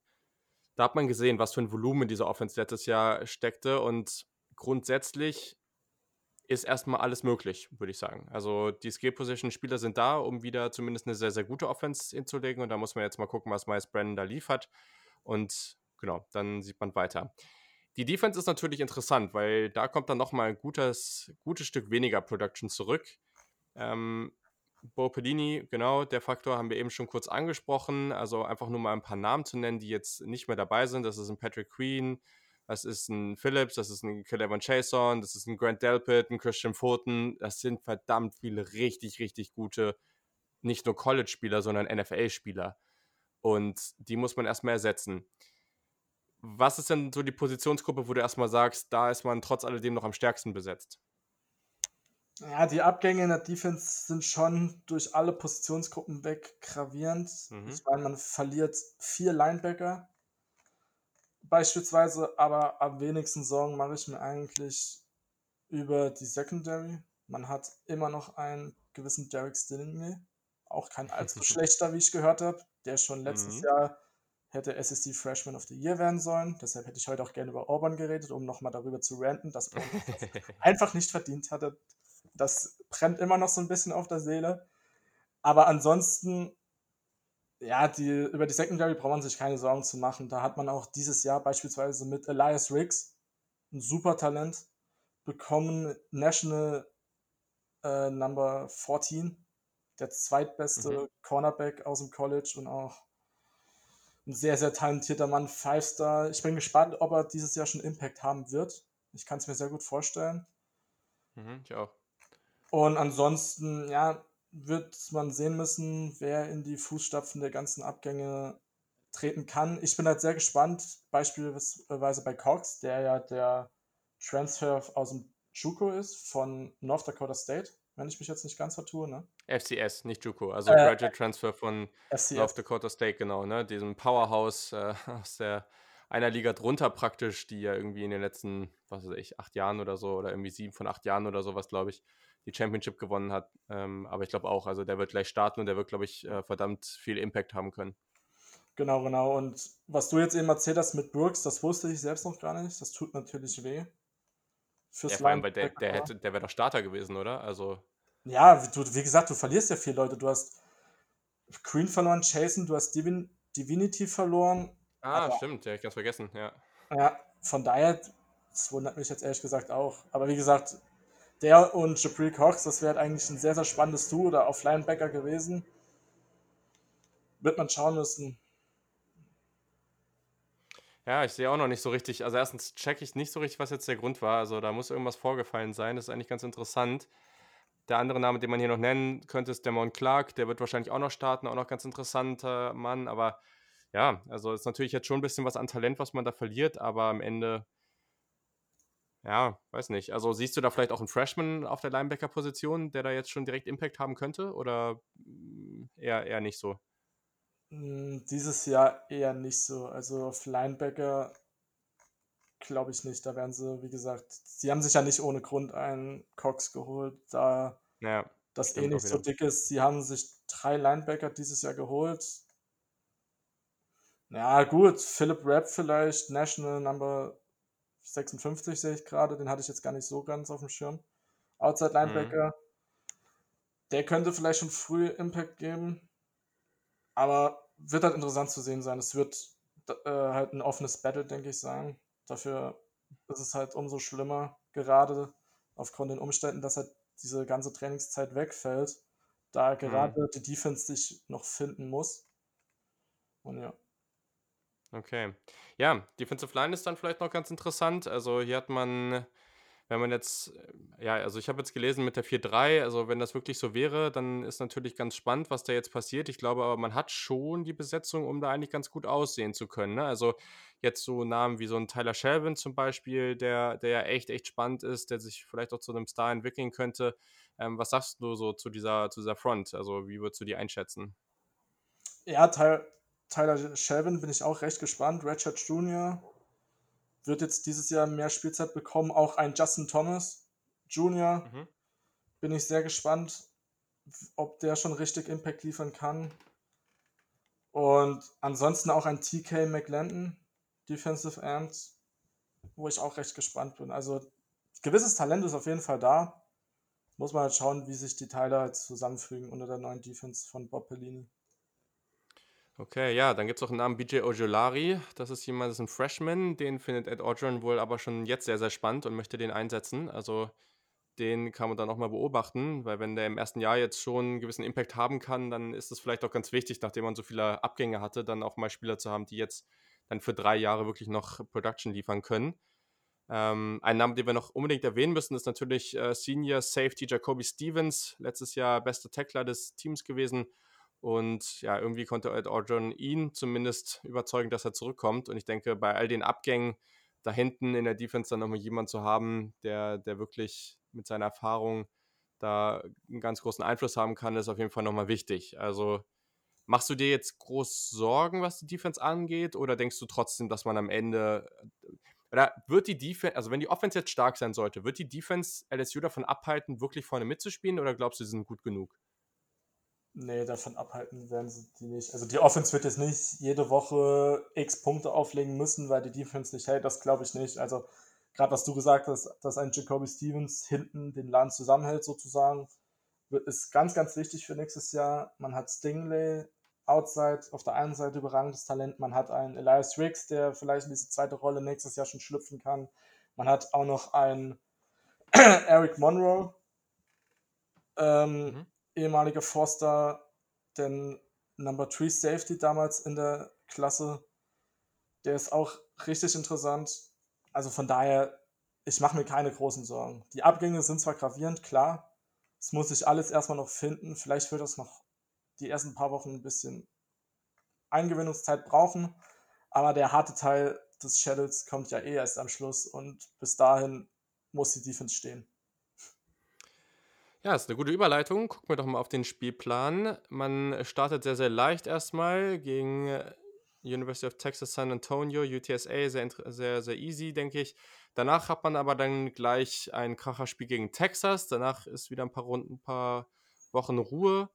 da hat man gesehen, was für ein Volumen in dieser Offense letztes Jahr steckte. Und grundsätzlich ist erstmal alles möglich, würde ich sagen. Also die Skill-Position-Spieler sind da, um wieder zumindest eine sehr, sehr gute Offense hinzulegen. Und da muss man jetzt mal gucken, was Miles Brennan da liefert. Und genau, dann sieht man weiter. Die Defense ist natürlich interessant, weil da kommt dann nochmal ein gutes, gutes Stück weniger Production zurück. Ähm, Bo Pedini, genau, der Faktor haben wir eben schon kurz angesprochen. Also einfach nur mal ein paar Namen zu nennen, die jetzt nicht mehr dabei sind. Das ist ein Patrick Queen, das ist ein Phillips, das ist ein Kelevan Chason, das ist ein Grant Delpit, ein Christian Fulton. Das sind verdammt viele richtig, richtig gute, nicht nur College-Spieler, sondern NFL-Spieler. Und die muss man erstmal ersetzen. Was ist denn so die Positionsgruppe, wo du erstmal sagst, da ist man trotz alledem noch am stärksten besetzt? Ja, die Abgänge in der Defense sind schon durch alle Positionsgruppen weg gravierend. Mhm. Ich meine, man verliert vier Linebacker beispielsweise, aber am wenigsten Sorgen mache ich mir eigentlich über die Secondary. Man hat immer noch einen gewissen Derek Stillingley, auch kein (laughs) allzu schlechter, wie ich gehört habe, der schon letztes mhm. Jahr hätte SSD Freshman of the Year werden sollen. Deshalb hätte ich heute auch gerne über Auburn geredet, um nochmal darüber zu ranten, dass Auburn (laughs) einfach nicht verdient hatte. Das brennt immer noch so ein bisschen auf der Seele. Aber ansonsten, ja, die, über die Secondary braucht man sich keine Sorgen zu machen. Da hat man auch dieses Jahr beispielsweise mit Elias Riggs, ein super Talent, bekommen, National äh, Number 14, der zweitbeste mhm. Cornerback aus dem College und auch ein sehr, sehr talentierter Mann, Five-Star. Ich bin gespannt, ob er dieses Jahr schon Impact haben wird. Ich kann es mir sehr gut vorstellen. Mhm, ich auch. Und ansonsten, ja, wird man sehen müssen, wer in die Fußstapfen der ganzen Abgänge treten kann. Ich bin halt sehr gespannt, beispielsweise bei Cox, der ja der Transfer aus dem Juco ist von North Dakota State wenn ich mich jetzt nicht ganz vertue, ne? FCS, nicht Juco, also äh, Graduate Transfer von FCS. North Dakota State, genau, ne? Diesem Powerhouse äh, (laughs) aus der einer Liga drunter praktisch, die ja irgendwie in den letzten, was weiß ich, acht Jahren oder so, oder irgendwie sieben von acht Jahren oder sowas, glaube ich, die Championship gewonnen hat. Ähm, aber ich glaube auch, also der wird gleich starten und der wird, glaube ich, äh, verdammt viel Impact haben können. Genau, genau. Und was du jetzt eben erzählt hast mit Brooks, das wusste ich selbst noch gar nicht. Das tut natürlich weh. fürs ja, vor allem, weil der, der, hätte, der wäre doch Starter gewesen, oder? Also. Ja, du, wie gesagt, du verlierst ja vier Leute. Du hast Queen verloren, Jason, du hast Divin Divinity verloren. Ah, aber, stimmt, ja, ich ganz vergessen, ja. Ja, von daher, das wundert mich jetzt ehrlich gesagt auch. Aber wie gesagt, der und Jabril Cox, das wäre eigentlich ein sehr, sehr spannendes Duo oder auf Linebacker gewesen. Wird man schauen müssen. Ja, ich sehe auch noch nicht so richtig. Also erstens checke ich nicht so richtig, was jetzt der Grund war. Also da muss irgendwas vorgefallen sein. Das ist eigentlich ganz interessant. Der andere Name, den man hier noch nennen könnte, ist Demon Clark. Der wird wahrscheinlich auch noch starten, auch noch ganz interessanter Mann. Aber ja, also ist natürlich jetzt schon ein bisschen was an Talent, was man da verliert. Aber am Ende, ja, weiß nicht. Also siehst du da vielleicht auch einen Freshman auf der Linebacker-Position, der da jetzt schon direkt Impact haben könnte? Oder mm, eher, eher nicht so? Hm, dieses Jahr eher nicht so. Also auf Linebacker glaube ich nicht. Da werden sie, wie gesagt, sie haben sich ja nicht ohne Grund einen Cox geholt, da ja, das eh nicht so dick ist. Sie haben sich drei Linebacker dieses Jahr geholt. Ja, gut, Philip Rapp vielleicht, National Number 56 sehe ich gerade, den hatte ich jetzt gar nicht so ganz auf dem Schirm. Outside mhm. Linebacker, mhm. der könnte vielleicht schon früh Impact geben. Aber wird halt interessant zu sehen sein. Es wird äh, halt ein offenes Battle, denke ich, sein. Dafür ist es halt umso schlimmer, gerade aufgrund den Umständen, dass halt diese ganze Trainingszeit wegfällt, da gerade mhm. die Defense sich noch finden muss. Und ja. Okay. Ja, Defensive Line ist dann vielleicht noch ganz interessant. Also hier hat man wenn man jetzt, ja, also ich habe jetzt gelesen mit der 4-3, also wenn das wirklich so wäre, dann ist natürlich ganz spannend, was da jetzt passiert. Ich glaube aber, man hat schon die Besetzung, um da eigentlich ganz gut aussehen zu können. Ne? Also jetzt so Namen wie so ein Tyler Shelvin zum Beispiel, der, der ja echt, echt spannend ist, der sich vielleicht auch zu einem Star entwickeln könnte. Ähm, was sagst du so zu dieser, zu dieser Front? Also wie würdest du die einschätzen? Ja, Tyler, Tyler Shelvin bin ich auch recht gespannt. Richard Jr., wird jetzt dieses Jahr mehr Spielzeit bekommen. Auch ein Justin Thomas Jr. Mhm. Bin ich sehr gespannt, ob der schon richtig Impact liefern kann. Und ansonsten auch ein TK McLendon, Defensive End, wo ich auch recht gespannt bin. Also gewisses Talent ist auf jeden Fall da. Muss man halt schauen, wie sich die Teile halt zusammenfügen unter der neuen Defense von Bob Pellini. Okay, ja, dann gibt es auch einen Namen BJ Ojolari. Das ist jemand, das ist ein Freshman. Den findet Ed Orgeron wohl aber schon jetzt sehr, sehr spannend und möchte den einsetzen. Also den kann man dann auch mal beobachten, weil wenn der im ersten Jahr jetzt schon einen gewissen Impact haben kann, dann ist es vielleicht auch ganz wichtig, nachdem man so viele Abgänge hatte, dann auch mal Spieler zu haben, die jetzt dann für drei Jahre wirklich noch Production liefern können. Ähm, ein Name, den wir noch unbedingt erwähnen müssen, ist natürlich äh, Senior Safety Jacoby Stevens, letztes Jahr bester Tackler des Teams gewesen und ja, irgendwie konnte Ed Orgeron ihn zumindest überzeugen, dass er zurückkommt. Und ich denke, bei all den Abgängen da hinten in der Defense dann nochmal jemand zu haben, der, der wirklich mit seiner Erfahrung da einen ganz großen Einfluss haben kann, ist auf jeden Fall nochmal wichtig. Also machst du dir jetzt groß Sorgen, was die Defense angeht, oder denkst du trotzdem, dass man am Ende oder wird die Defense, also wenn die Offense jetzt stark sein sollte, wird die Defense LSU davon abhalten, wirklich vorne mitzuspielen, oder glaubst du, sie sind gut genug? Nee, davon abhalten werden sie die nicht. Also die Offense wird jetzt nicht jede Woche x Punkte auflegen müssen, weil die Defense nicht hält. Das glaube ich nicht. Also gerade was du gesagt hast, dass ein Jacoby Stevens hinten den Laden zusammenhält sozusagen, ist ganz, ganz wichtig für nächstes Jahr. Man hat Stingley outside auf der einen Seite überragendes Talent. Man hat einen Elias Riggs, der vielleicht in diese zweite Rolle nächstes Jahr schon schlüpfen kann. Man hat auch noch einen (clears throat) Eric Monroe. Ähm, mhm ehemaliger Forster, den Number 3 Safety damals in der Klasse. Der ist auch richtig interessant. Also von daher, ich mache mir keine großen Sorgen. Die Abgänge sind zwar gravierend, klar. Es muss sich alles erstmal noch finden. Vielleicht wird das noch die ersten paar Wochen ein bisschen Eingewöhnungszeit brauchen. Aber der harte Teil des Shadows kommt ja eh erst am Schluss und bis dahin muss die Defense stehen. Ja, ist eine gute Überleitung. Gucken wir doch mal auf den Spielplan. Man startet sehr, sehr leicht erstmal gegen äh, University of Texas San Antonio, UTSA, sehr, sehr, sehr easy, denke ich. Danach hat man aber dann gleich ein Kracherspiel gegen Texas. Danach ist wieder ein paar Runden, ein paar Wochen Ruhe.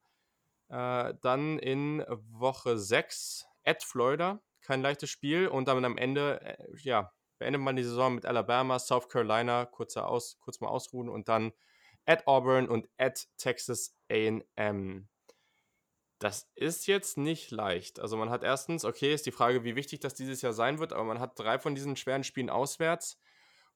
Äh, dann in Woche 6 at Florida. Kein leichtes Spiel. Und dann am Ende, äh, ja, beendet man die Saison mit Alabama, South Carolina, kurzer aus, kurz mal ausruhen und dann at Auburn und at Texas AM. Das ist jetzt nicht leicht. Also man hat erstens, okay, ist die Frage, wie wichtig das dieses Jahr sein wird, aber man hat drei von diesen schweren Spielen auswärts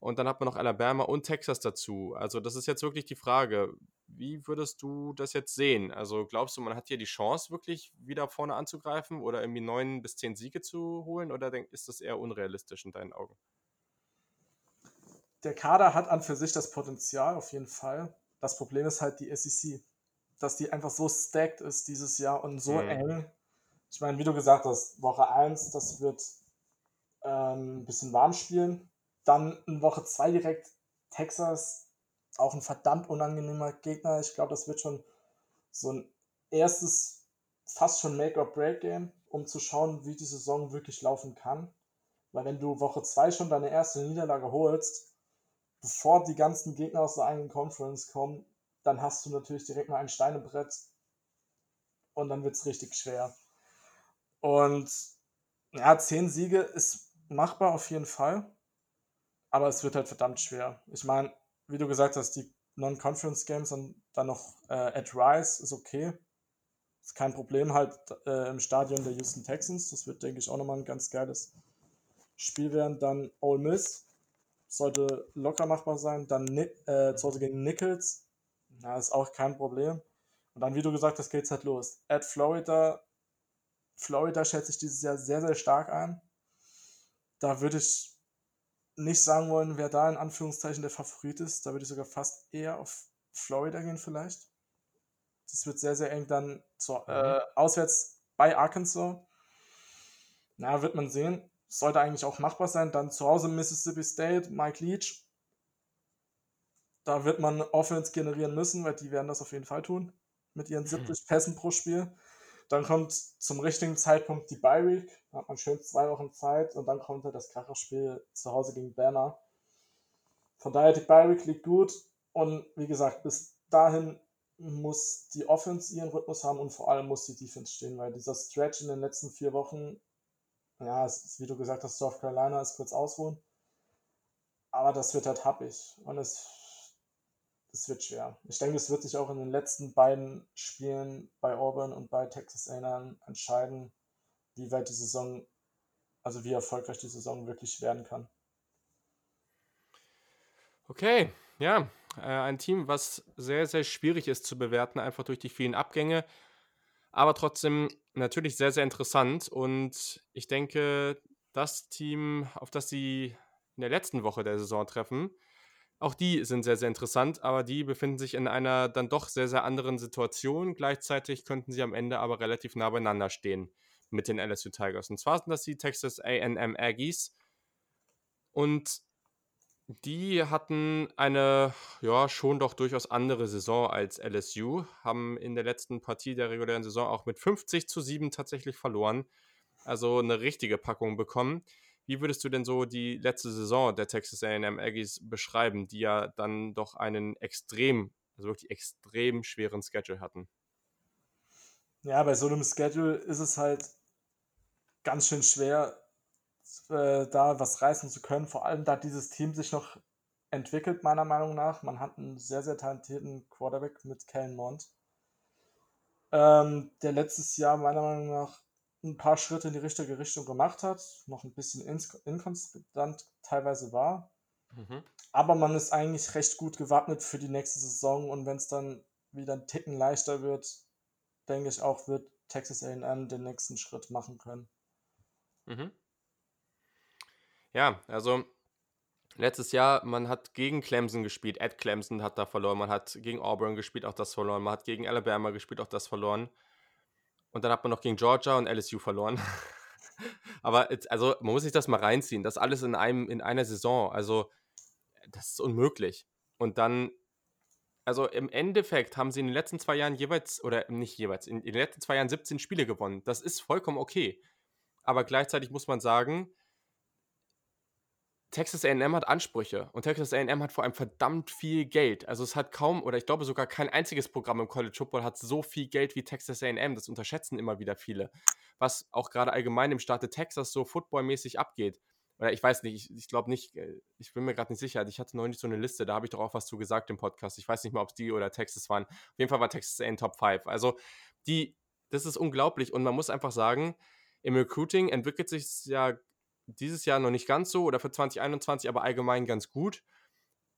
und dann hat man noch Alabama und Texas dazu. Also das ist jetzt wirklich die Frage, wie würdest du das jetzt sehen? Also glaubst du, man hat hier die Chance, wirklich wieder vorne anzugreifen oder irgendwie neun bis zehn Siege zu holen oder ist das eher unrealistisch in deinen Augen? Der Kader hat an für sich das Potenzial, auf jeden Fall. Das Problem ist halt die SEC dass die einfach so stacked ist dieses Jahr und so mhm. eng. Ich meine, wie du gesagt hast, Woche 1, das wird ähm, ein bisschen warm spielen. Dann in Woche 2 direkt Texas, auch ein verdammt unangenehmer Gegner. Ich glaube, das wird schon so ein erstes, fast schon Make-or-Break-Game, um zu schauen, wie die Saison wirklich laufen kann. Weil wenn du Woche 2 schon deine erste Niederlage holst, bevor die ganzen Gegner aus der eigenen Conference kommen, dann hast du natürlich direkt mal ein Steinebrett und dann wird es richtig schwer. Und ja, zehn Siege ist machbar auf jeden Fall, aber es wird halt verdammt schwer. Ich meine, wie du gesagt hast, die Non-Conference Games und dann noch äh, at Rise ist okay. Ist kein Problem halt äh, im Stadion der Houston Texans. Das wird, denke ich, auch nochmal ein ganz geiles Spiel werden. Dann Ole Miss sollte locker machbar sein. Dann äh, zu Hause gegen Nichols ja, ist auch kein Problem. Und dann, wie du gesagt hast, geht's halt los. At Florida, Florida schätze ich dieses Jahr sehr, sehr stark ein. Da würde ich nicht sagen wollen, wer da in Anführungszeichen der Favorit ist. Da würde ich sogar fast eher auf Florida gehen, vielleicht. Das wird sehr, sehr eng dann zu, mhm. äh, auswärts bei Arkansas. Na, wird man sehen. Sollte eigentlich auch machbar sein. Dann zu Hause Mississippi State, Mike Leach. Da wird man Offense generieren müssen, weil die werden das auf jeden Fall tun. Mit ihren 70 mhm. Pässen pro Spiel. Dann kommt zum richtigen Zeitpunkt die Bye Week. Da hat man schön zwei Wochen Zeit. Und dann kommt halt das Kracherspiel zu Hause gegen Banner. Von daher, die Bye Week liegt gut. Und wie gesagt, bis dahin muss die Offense ihren Rhythmus haben und vor allem muss die Defense stehen, weil dieser Stretch in den letzten vier Wochen, ja, ist, wie du gesagt hast, South Carolina ist kurz ausruhen. Aber das wird halt happig. Und es es wird schwer. Ich denke, es wird sich auch in den letzten beiden Spielen bei Auburn und bei Texas A&M entscheiden, wie weit die Saison, also wie erfolgreich die Saison wirklich werden kann. Okay, ja, äh, ein Team, was sehr, sehr schwierig ist zu bewerten, einfach durch die vielen Abgänge, aber trotzdem natürlich sehr, sehr interessant und ich denke, das Team, auf das sie in der letzten Woche der Saison treffen, auch die sind sehr, sehr interessant, aber die befinden sich in einer dann doch sehr, sehr anderen Situation. Gleichzeitig könnten sie am Ende aber relativ nah beieinander stehen mit den LSU Tigers. Und zwar sind das die Texas AM Aggies. Und die hatten eine, ja, schon doch durchaus andere Saison als LSU, haben in der letzten Partie der regulären Saison auch mit 50 zu 7 tatsächlich verloren. Also eine richtige Packung bekommen. Wie würdest du denn so die letzte Saison der Texas AM Aggies beschreiben, die ja dann doch einen extrem, also wirklich extrem schweren Schedule hatten? Ja, bei so einem Schedule ist es halt ganz schön schwer, äh, da was reißen zu können. Vor allem, da dieses Team sich noch entwickelt, meiner Meinung nach. Man hat einen sehr, sehr talentierten Quarterback mit Kellen Mond, ähm, der letztes Jahr meiner Meinung nach ein paar Schritte in die richtige Richtung gemacht hat, noch ein bisschen inkonstant teilweise war. Mhm. Aber man ist eigentlich recht gut gewappnet für die nächste Saison und wenn es dann wieder ein Ticken leichter wird, denke ich auch, wird Texas AM den nächsten Schritt machen können. Mhm. Ja, also letztes Jahr, man hat gegen Clemson gespielt, Ed Clemson hat da verloren, man hat gegen Auburn gespielt, auch das verloren, man hat gegen Alabama gespielt, auch das verloren. Und dann hat man noch gegen Georgia und LSU verloren. (laughs) Aber also man muss sich das mal reinziehen. Das alles in einem in einer Saison. Also das ist unmöglich. Und dann also im Endeffekt haben sie in den letzten zwei Jahren jeweils, oder nicht jeweils, in, in den letzten zwei Jahren 17 Spiele gewonnen. Das ist vollkommen okay. Aber gleichzeitig muss man sagen, Texas AM hat Ansprüche und Texas AM hat vor allem verdammt viel Geld. Also es hat kaum oder ich glaube sogar kein einziges Programm im College Football hat so viel Geld wie Texas AM. Das unterschätzen immer wieder viele. Was auch gerade allgemein im Staate Texas so footballmäßig abgeht. oder ich weiß nicht, ich, ich glaube nicht, äh, ich bin mir gerade nicht sicher. Ich hatte nicht so eine Liste, da habe ich doch auch was zu gesagt im Podcast. Ich weiß nicht mehr, ob es die oder Texas waren. Auf jeden Fall war Texas in Top 5. Also die, das ist unglaublich und man muss einfach sagen, im Recruiting entwickelt sich ja dieses Jahr noch nicht ganz so oder für 2021 aber allgemein ganz gut.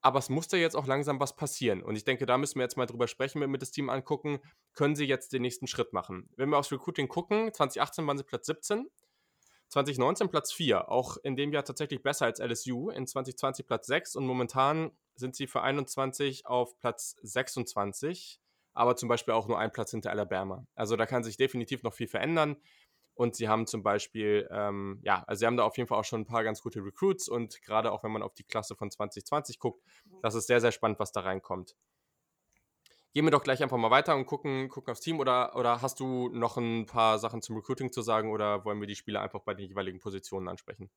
Aber es muss da jetzt auch langsam was passieren. Und ich denke, da müssen wir jetzt mal drüber sprechen, wenn wir das Team angucken, können sie jetzt den nächsten Schritt machen. Wenn wir aufs Recruiting gucken, 2018 waren sie Platz 17, 2019 Platz 4, auch in dem Jahr tatsächlich besser als LSU, in 2020 Platz 6 und momentan sind sie für 21 auf Platz 26, aber zum Beispiel auch nur ein Platz hinter Alabama. Also da kann sich definitiv noch viel verändern. Und sie haben zum Beispiel, ähm, ja, also sie haben da auf jeden Fall auch schon ein paar ganz gute Recruits und gerade auch wenn man auf die Klasse von 2020 guckt, das ist sehr, sehr spannend, was da reinkommt. Gehen wir doch gleich einfach mal weiter und gucken, gucken aufs Team oder, oder hast du noch ein paar Sachen zum Recruiting zu sagen oder wollen wir die Spieler einfach bei den jeweiligen Positionen ansprechen?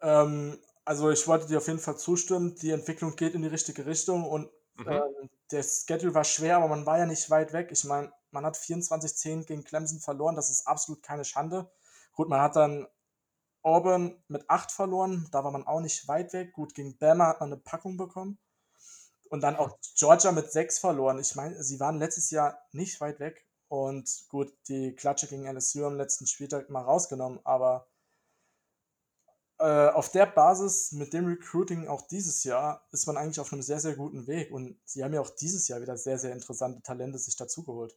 Ähm, also ich wollte dir auf jeden Fall zustimmen, die Entwicklung geht in die richtige Richtung und mhm. ähm, der Schedule war schwer, aber man war ja nicht weit weg. Ich meine, man hat 24-10 gegen Clemson verloren, das ist absolut keine Schande. Gut, man hat dann Auburn mit 8 verloren, da war man auch nicht weit weg. Gut, gegen Bama hat man eine Packung bekommen. Und dann auch Georgia mit 6 verloren. Ich meine, sie waren letztes Jahr nicht weit weg. Und gut, die Klatsche gegen LSU am letzten Spieltag mal rausgenommen. Aber äh, auf der Basis mit dem Recruiting auch dieses Jahr ist man eigentlich auf einem sehr, sehr guten Weg. Und sie haben ja auch dieses Jahr wieder sehr, sehr interessante Talente sich dazugeholt.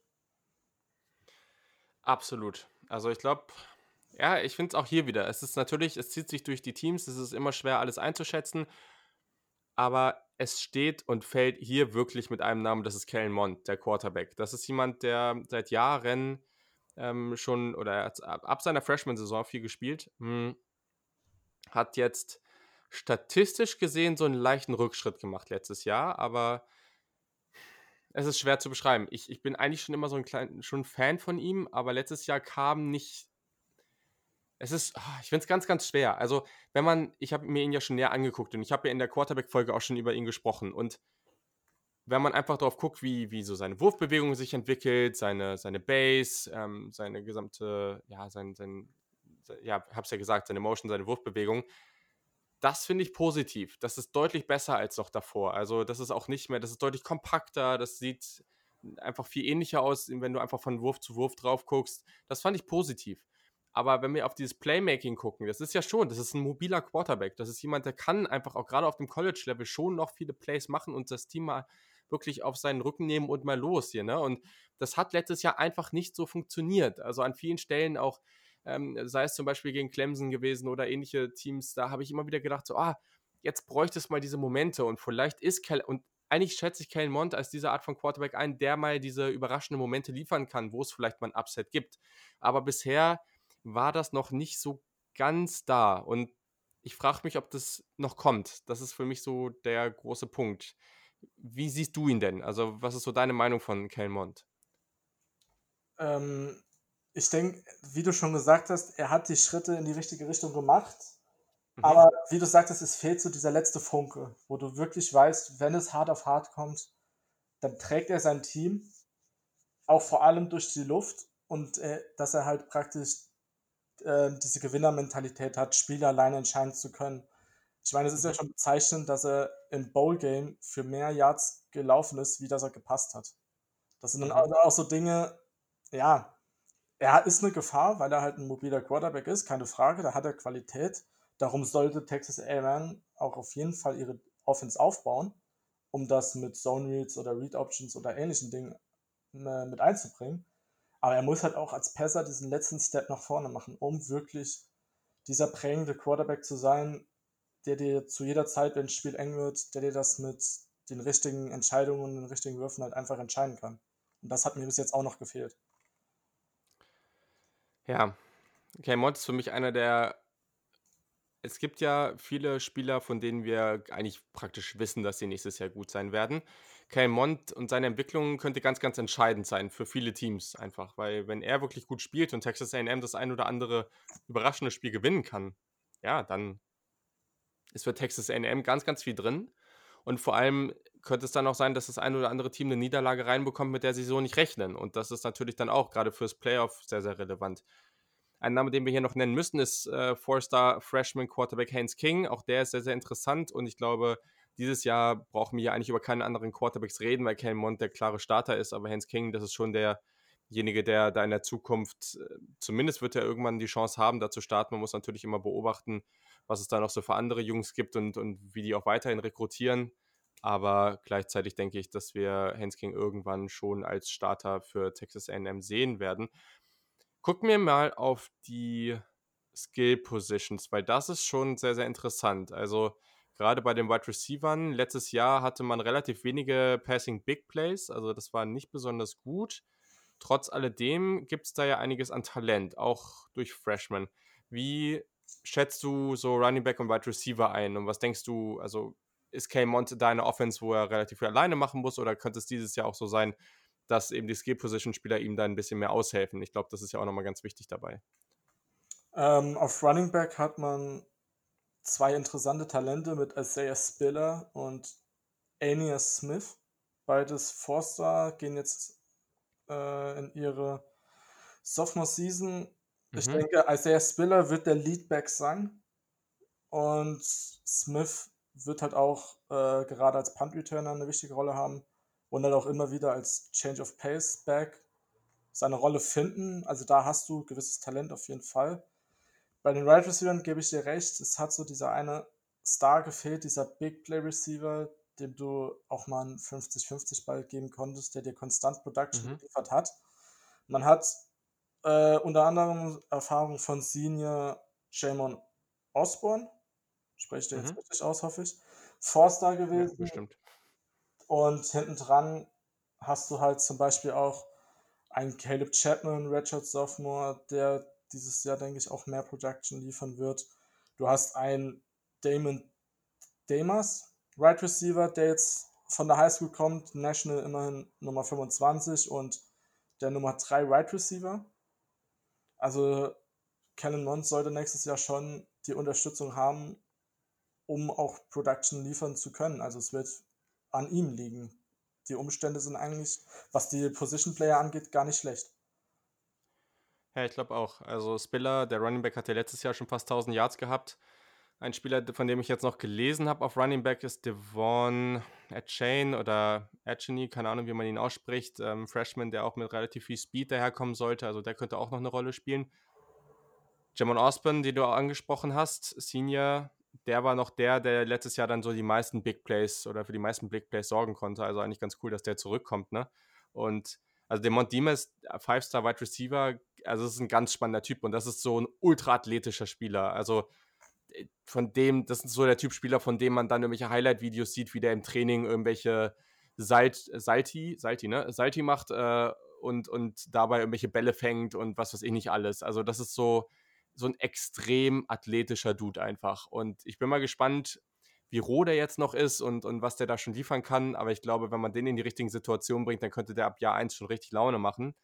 Absolut. Also ich glaube, ja, ich finde es auch hier wieder. Es ist natürlich, es zieht sich durch die Teams, es ist immer schwer, alles einzuschätzen. Aber es steht und fällt hier wirklich mit einem Namen, das ist Kellen Mond, der Quarterback. Das ist jemand, der seit Jahren ähm, schon oder ab seiner Freshman-Saison viel gespielt. Hm, hat jetzt statistisch gesehen so einen leichten Rückschritt gemacht letztes Jahr, aber es ist schwer zu beschreiben. Ich, ich bin eigentlich schon immer so ein klein, schon Fan von ihm, aber letztes Jahr kam nicht. Es ist, oh, ich finde es ganz, ganz schwer. Also, wenn man, ich habe mir ihn ja schon näher angeguckt und ich habe ja in der Quarterback-Folge auch schon über ihn gesprochen. Und wenn man einfach darauf guckt, wie, wie so seine Wurfbewegung sich entwickelt, seine, seine Base, ähm, seine gesamte, ja, sein, sein, ja, hab's ja gesagt, seine Motion, seine Wurfbewegung, das finde ich positiv. Das ist deutlich besser als noch davor. Also, das ist auch nicht mehr, das ist deutlich kompakter, das sieht einfach viel ähnlicher aus, wenn du einfach von Wurf zu Wurf drauf guckst. Das fand ich positiv. Aber wenn wir auf dieses Playmaking gucken, das ist ja schon, das ist ein mobiler Quarterback. Das ist jemand, der kann einfach auch gerade auf dem College-Level schon noch viele Plays machen und das Team mal wirklich auf seinen Rücken nehmen und mal los hier. Ne? Und das hat letztes Jahr einfach nicht so funktioniert. Also an vielen Stellen auch ähm, sei es zum Beispiel gegen Clemson gewesen oder ähnliche Teams, da habe ich immer wieder gedacht, so, ah, jetzt bräuchte es mal diese Momente und vielleicht ist Kel und eigentlich schätze ich Kellen Mond als diese Art von Quarterback ein, der mal diese überraschenden Momente liefern kann, wo es vielleicht mal ein Upset gibt. Aber bisher war das noch nicht so ganz da und ich frage mich, ob das noch kommt. Das ist für mich so der große Punkt. Wie siehst du ihn denn? Also, was ist so deine Meinung von Kellen Mond? Ähm, ich denke, wie du schon gesagt hast, er hat die Schritte in die richtige Richtung gemacht. Mhm. Aber wie du sagtest, es fehlt so dieser letzte Funke, wo du wirklich weißt, wenn es hart auf hart kommt, dann trägt er sein Team auch vor allem durch die Luft und äh, dass er halt praktisch äh, diese Gewinnermentalität hat, Spiele alleine entscheiden zu können. Ich meine, es ist ja mhm. schon bezeichnend, dass er im Bowl-Game für mehr Yards gelaufen ist, wie das er gepasst hat. Das sind dann mhm. auch so Dinge, ja, er ist eine Gefahr, weil er halt ein mobiler Quarterback ist, keine Frage, da hat er Qualität. Darum sollte Texas A&M auch auf jeden Fall ihre Offense aufbauen, um das mit Zone Reads oder Read Options oder ähnlichen Dingen äh, mit einzubringen. Aber er muss halt auch als Passer diesen letzten Step nach vorne machen, um wirklich dieser prägende Quarterback zu sein, der dir zu jeder Zeit, wenn das Spiel eng wird, der dir das mit den richtigen Entscheidungen und den richtigen Würfen halt einfach entscheiden kann. Und das hat mir bis jetzt auch noch gefehlt. Ja, okay, Mott ist für mich einer der. Es gibt ja viele Spieler, von denen wir eigentlich praktisch wissen, dass sie nächstes Jahr gut sein werden. Kyle Mond und seine Entwicklung könnte ganz, ganz entscheidend sein für viele Teams einfach, weil wenn er wirklich gut spielt und Texas A&M das ein oder andere überraschende Spiel gewinnen kann, ja, dann ist für Texas A&M ganz, ganz viel drin und vor allem könnte es dann auch sein, dass das ein oder andere Team eine Niederlage reinbekommt, mit der sie so nicht rechnen. Und das ist natürlich dann auch gerade fürs Playoff sehr, sehr relevant. Ein Name, den wir hier noch nennen müssen, ist äh, Four-Star Freshman Quarterback Haynes King. Auch der ist sehr, sehr interessant und ich glaube, dieses Jahr brauchen wir hier eigentlich über keinen anderen Quarterbacks reden, weil Kellen Mond der klare Starter ist, aber Haynes King, das ist schon derjenige, der da in der Zukunft, äh, zumindest wird er irgendwann die Chance haben, da zu starten. Man muss natürlich immer beobachten, was es da noch so für andere Jungs gibt und, und wie die auch weiterhin rekrutieren. Aber gleichzeitig denke ich, dass wir Haynes King irgendwann schon als Starter für Texas AM sehen werden. Gucken wir mal auf die Skill Positions, weil das ist schon sehr, sehr interessant. Also gerade bei den Wide Receivern, letztes Jahr hatte man relativ wenige Passing Big Plays, also das war nicht besonders gut. Trotz alledem gibt es da ja einiges an Talent, auch durch Freshmen. Wie schätzt du so Running Back und Wide Receiver ein und was denkst du, also ist Kay Monte da eine Offense, wo er relativ viel alleine machen muss oder könnte es dieses Jahr auch so sein, dass eben die Skill-Position-Spieler ihm da ein bisschen mehr aushelfen. Ich glaube, das ist ja auch nochmal ganz wichtig dabei. Ähm, auf Running Back hat man zwei interessante Talente mit Isaiah Spiller und Aeneas Smith. Beides Forster gehen jetzt äh, in ihre Sophomore-Season. Mhm. Ich denke, Isaiah Spiller wird der Leadback sein. Und Smith wird halt auch äh, gerade als Punt-Returner eine wichtige Rolle haben und dann auch immer wieder als Change of Pace Back seine Rolle finden. Also da hast du gewisses Talent auf jeden Fall. Bei den Wide right Receivers gebe ich dir recht, es hat so dieser eine Star gefehlt, dieser Big Play Receiver, dem du auch mal einen 50-50 Ball geben konntest, der dir konstant Production mhm. geliefert hat. Man hat äh, unter anderem Erfahrung von Senior Jamon Osborne, spreche ich dir jetzt mhm. richtig aus, hoffe ich, Forster gewesen. Ja, bestimmt. Und hinten dran hast du halt zum Beispiel auch einen Caleb Chapman, Redshirt Sophomore, der dieses Jahr, denke ich, auch mehr Production liefern wird. Du hast einen Damon Damas, Right Receiver, der jetzt von der Highschool kommt, National immerhin Nummer 25 und der Nummer 3 Right Receiver. Also Kellen Mond sollte nächstes Jahr schon die Unterstützung haben, um auch Production liefern zu können. Also es wird an ihm liegen. Die Umstände sind eigentlich, was die Position Player angeht, gar nicht schlecht. Ja, ich glaube auch. Also Spiller, der Running Back, hat ja letztes Jahr schon fast 1000 Yards gehabt. Ein Spieler, von dem ich jetzt noch gelesen habe auf Running Back, ist Devon Etchain oder Etcheny, keine Ahnung, wie man ihn ausspricht. Ähm, Freshman, der auch mit relativ viel Speed daherkommen sollte. Also der könnte auch noch eine Rolle spielen. Jamon Osborne, den du auch angesprochen hast, Senior, der war noch der, der letztes Jahr dann so die meisten Big Plays oder für die meisten Big Plays sorgen konnte. Also eigentlich ganz cool, dass der zurückkommt, ne? Und also der Dimas, Five-Star Wide Receiver, also das ist ein ganz spannender Typ und das ist so ein ultra-athletischer Spieler. Also äh, von dem, das ist so der Typ Spieler, von dem man dann irgendwelche Highlight-Videos sieht, wie der im Training irgendwelche Salt, Salti, Salti, ne? Salti macht äh, und, und dabei irgendwelche Bälle fängt und was weiß ich nicht alles. Also das ist so, so ein extrem athletischer Dude einfach. Und ich bin mal gespannt, wie roh der jetzt noch ist und, und was der da schon liefern kann. Aber ich glaube, wenn man den in die richtigen Situationen bringt, dann könnte der ab Jahr 1 schon richtig Laune machen.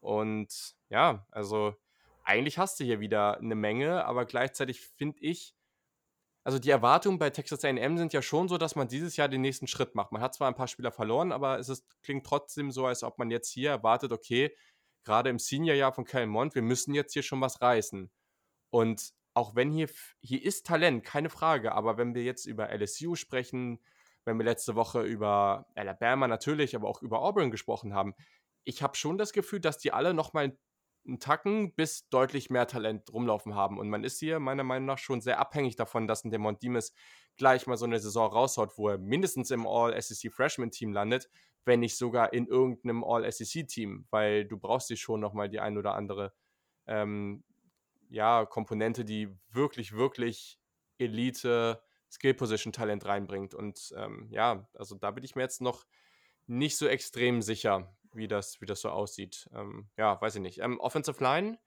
Und ja, also eigentlich hast du hier wieder eine Menge, aber gleichzeitig finde ich, also die Erwartungen bei Texas A&M sind ja schon so, dass man dieses Jahr den nächsten Schritt macht. Man hat zwar ein paar Spieler verloren, aber es ist, klingt trotzdem so, als ob man jetzt hier erwartet, okay, gerade im Seniorjahr von Kyle Mond, wir müssen jetzt hier schon was reißen. Und auch wenn hier, hier ist Talent, keine Frage, aber wenn wir jetzt über LSU sprechen, wenn wir letzte Woche über Alabama natürlich, aber auch über Auburn gesprochen haben, ich habe schon das Gefühl, dass die alle nochmal einen Tacken bis deutlich mehr Talent rumlaufen haben. Und man ist hier meiner Meinung nach schon sehr abhängig davon, dass ein Demont Dimes gleich mal so eine Saison raushaut, wo er mindestens im All-SEC Freshman-Team landet, wenn nicht sogar in irgendeinem All-SEC-Team, weil du brauchst dich schon nochmal die ein oder andere ähm, ja, Komponente, die wirklich, wirklich Elite Skill Position Talent reinbringt. Und ähm, ja, also da bin ich mir jetzt noch nicht so extrem sicher, wie das, wie das so aussieht. Ähm, ja, weiß ich nicht. Ähm, Offensive Line,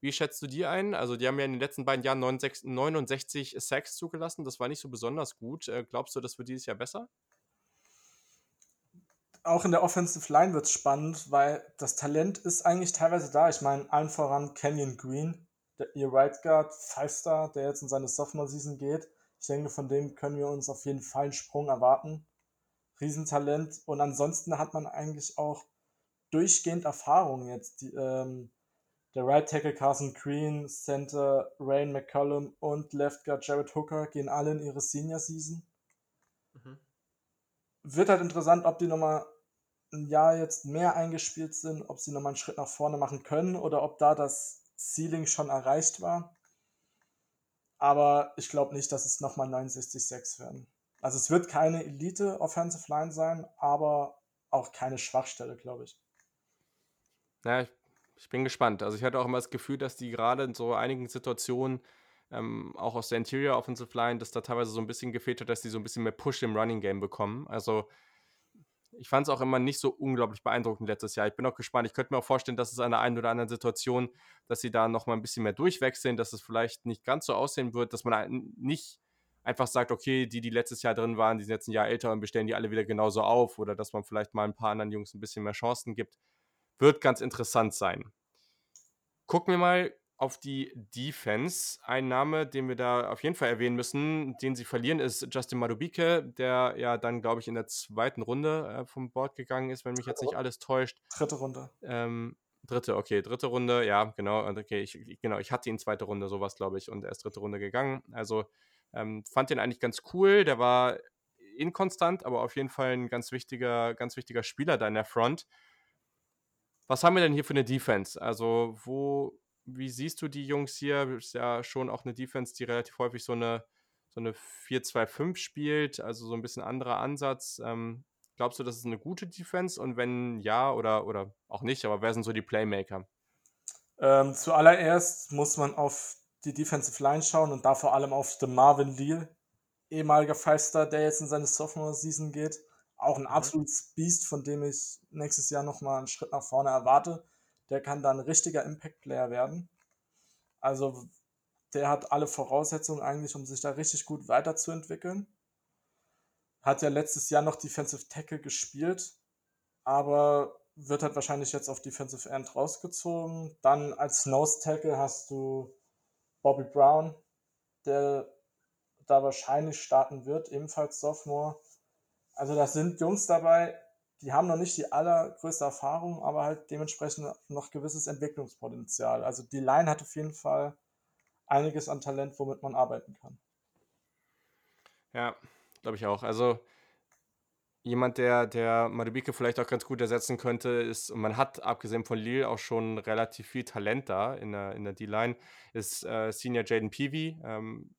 wie schätzt du die ein? Also, die haben ja in den letzten beiden Jahren 69, 69 Sacks zugelassen. Das war nicht so besonders gut. Äh, glaubst du, das wird dieses Jahr besser? Auch in der Offensive Line wird es spannend, weil das Talent ist eigentlich teilweise da. Ich meine, allen voran Canyon Green, der, ihr Right Guard, Five Star, der jetzt in seine Sophomore-Season geht. Ich denke, von dem können wir uns auf jeden Fall einen Sprung erwarten. Riesentalent. Und ansonsten hat man eigentlich auch durchgehend Erfahrung jetzt. Die, ähm, Der Right Tackle Carson Green, Center Rain McCollum und Left Guard Jared Hooker gehen alle in ihre Senior Season. Mhm. Wird halt interessant, ob die nochmal ein Jahr jetzt mehr eingespielt sind, ob sie nochmal einen Schritt nach vorne machen können oder ob da das Ceiling schon erreicht war. Aber ich glaube nicht, dass es nochmal 69,6 werden. Also es wird keine Elite Offensive Line sein, aber auch keine Schwachstelle, glaube ich. Ja, ich, ich, bin gespannt. Also ich hatte auch immer das Gefühl, dass die gerade in so einigen Situationen ähm, auch aus der Interior Offensive Line, dass da teilweise so ein bisschen gefehlt hat, dass die so ein bisschen mehr Push im Running Game bekommen. Also ich fand es auch immer nicht so unglaublich beeindruckend letztes Jahr. Ich bin auch gespannt. Ich könnte mir auch vorstellen, dass es an der einen oder anderen Situation, dass sie da nochmal ein bisschen mehr durchwechseln, dass es vielleicht nicht ganz so aussehen wird, dass man nicht einfach sagt, okay, die, die letztes Jahr drin waren, die sind jetzt ein Jahr älter und bestellen die alle wieder genauso auf oder dass man vielleicht mal ein paar anderen Jungs ein bisschen mehr Chancen gibt. Wird ganz interessant sein. Gucken wir mal auf die Defense. Ein Name, den wir da auf jeden Fall erwähnen müssen, den sie verlieren, ist Justin Madubike, der ja dann, glaube ich, in der zweiten Runde äh, vom Board gegangen ist, wenn mich jetzt nicht alles täuscht. Dritte Runde. Ähm, dritte, okay, dritte Runde, ja, genau. Okay, ich, genau, ich hatte ihn zweite Runde, sowas, glaube ich, und er ist dritte Runde gegangen. Also ähm, fand den eigentlich ganz cool. Der war inkonstant, aber auf jeden Fall ein ganz wichtiger, ganz wichtiger Spieler da in der Front. Was haben wir denn hier für eine Defense? Also, wo wie siehst du die Jungs hier? Ist ja schon auch eine Defense, die relativ häufig so eine, so eine 4-2-5 spielt, also so ein bisschen anderer Ansatz. Ähm, glaubst du, das ist eine gute Defense? Und wenn ja oder, oder auch nicht, aber wer sind so die Playmaker? Ähm, zuallererst muss man auf die Defensive Line schauen und da vor allem auf den Marvin Leal, ehemaliger Five-Star, der jetzt in seine Sophomore-Season geht. Auch ein mhm. absolutes Beast, von dem ich nächstes Jahr nochmal einen Schritt nach vorne erwarte der kann dann ein richtiger Impact-Player werden. Also der hat alle Voraussetzungen eigentlich, um sich da richtig gut weiterzuentwickeln. Hat ja letztes Jahr noch Defensive Tackle gespielt, aber wird halt wahrscheinlich jetzt auf Defensive End rausgezogen. Dann als Nose Tackle hast du Bobby Brown, der da wahrscheinlich starten wird, ebenfalls Sophomore. Also das sind Jungs dabei, die haben noch nicht die allergrößte Erfahrung, aber halt dementsprechend noch gewisses Entwicklungspotenzial. Also die Line hat auf jeden Fall einiges an Talent, womit man arbeiten kann. Ja, glaube ich auch. Also jemand, der, der Madubike vielleicht auch ganz gut ersetzen könnte, ist, und man hat abgesehen von Lille auch schon relativ viel Talent da in der, in der D-Line, ist äh, Senior Jaden Peavy. Ähm,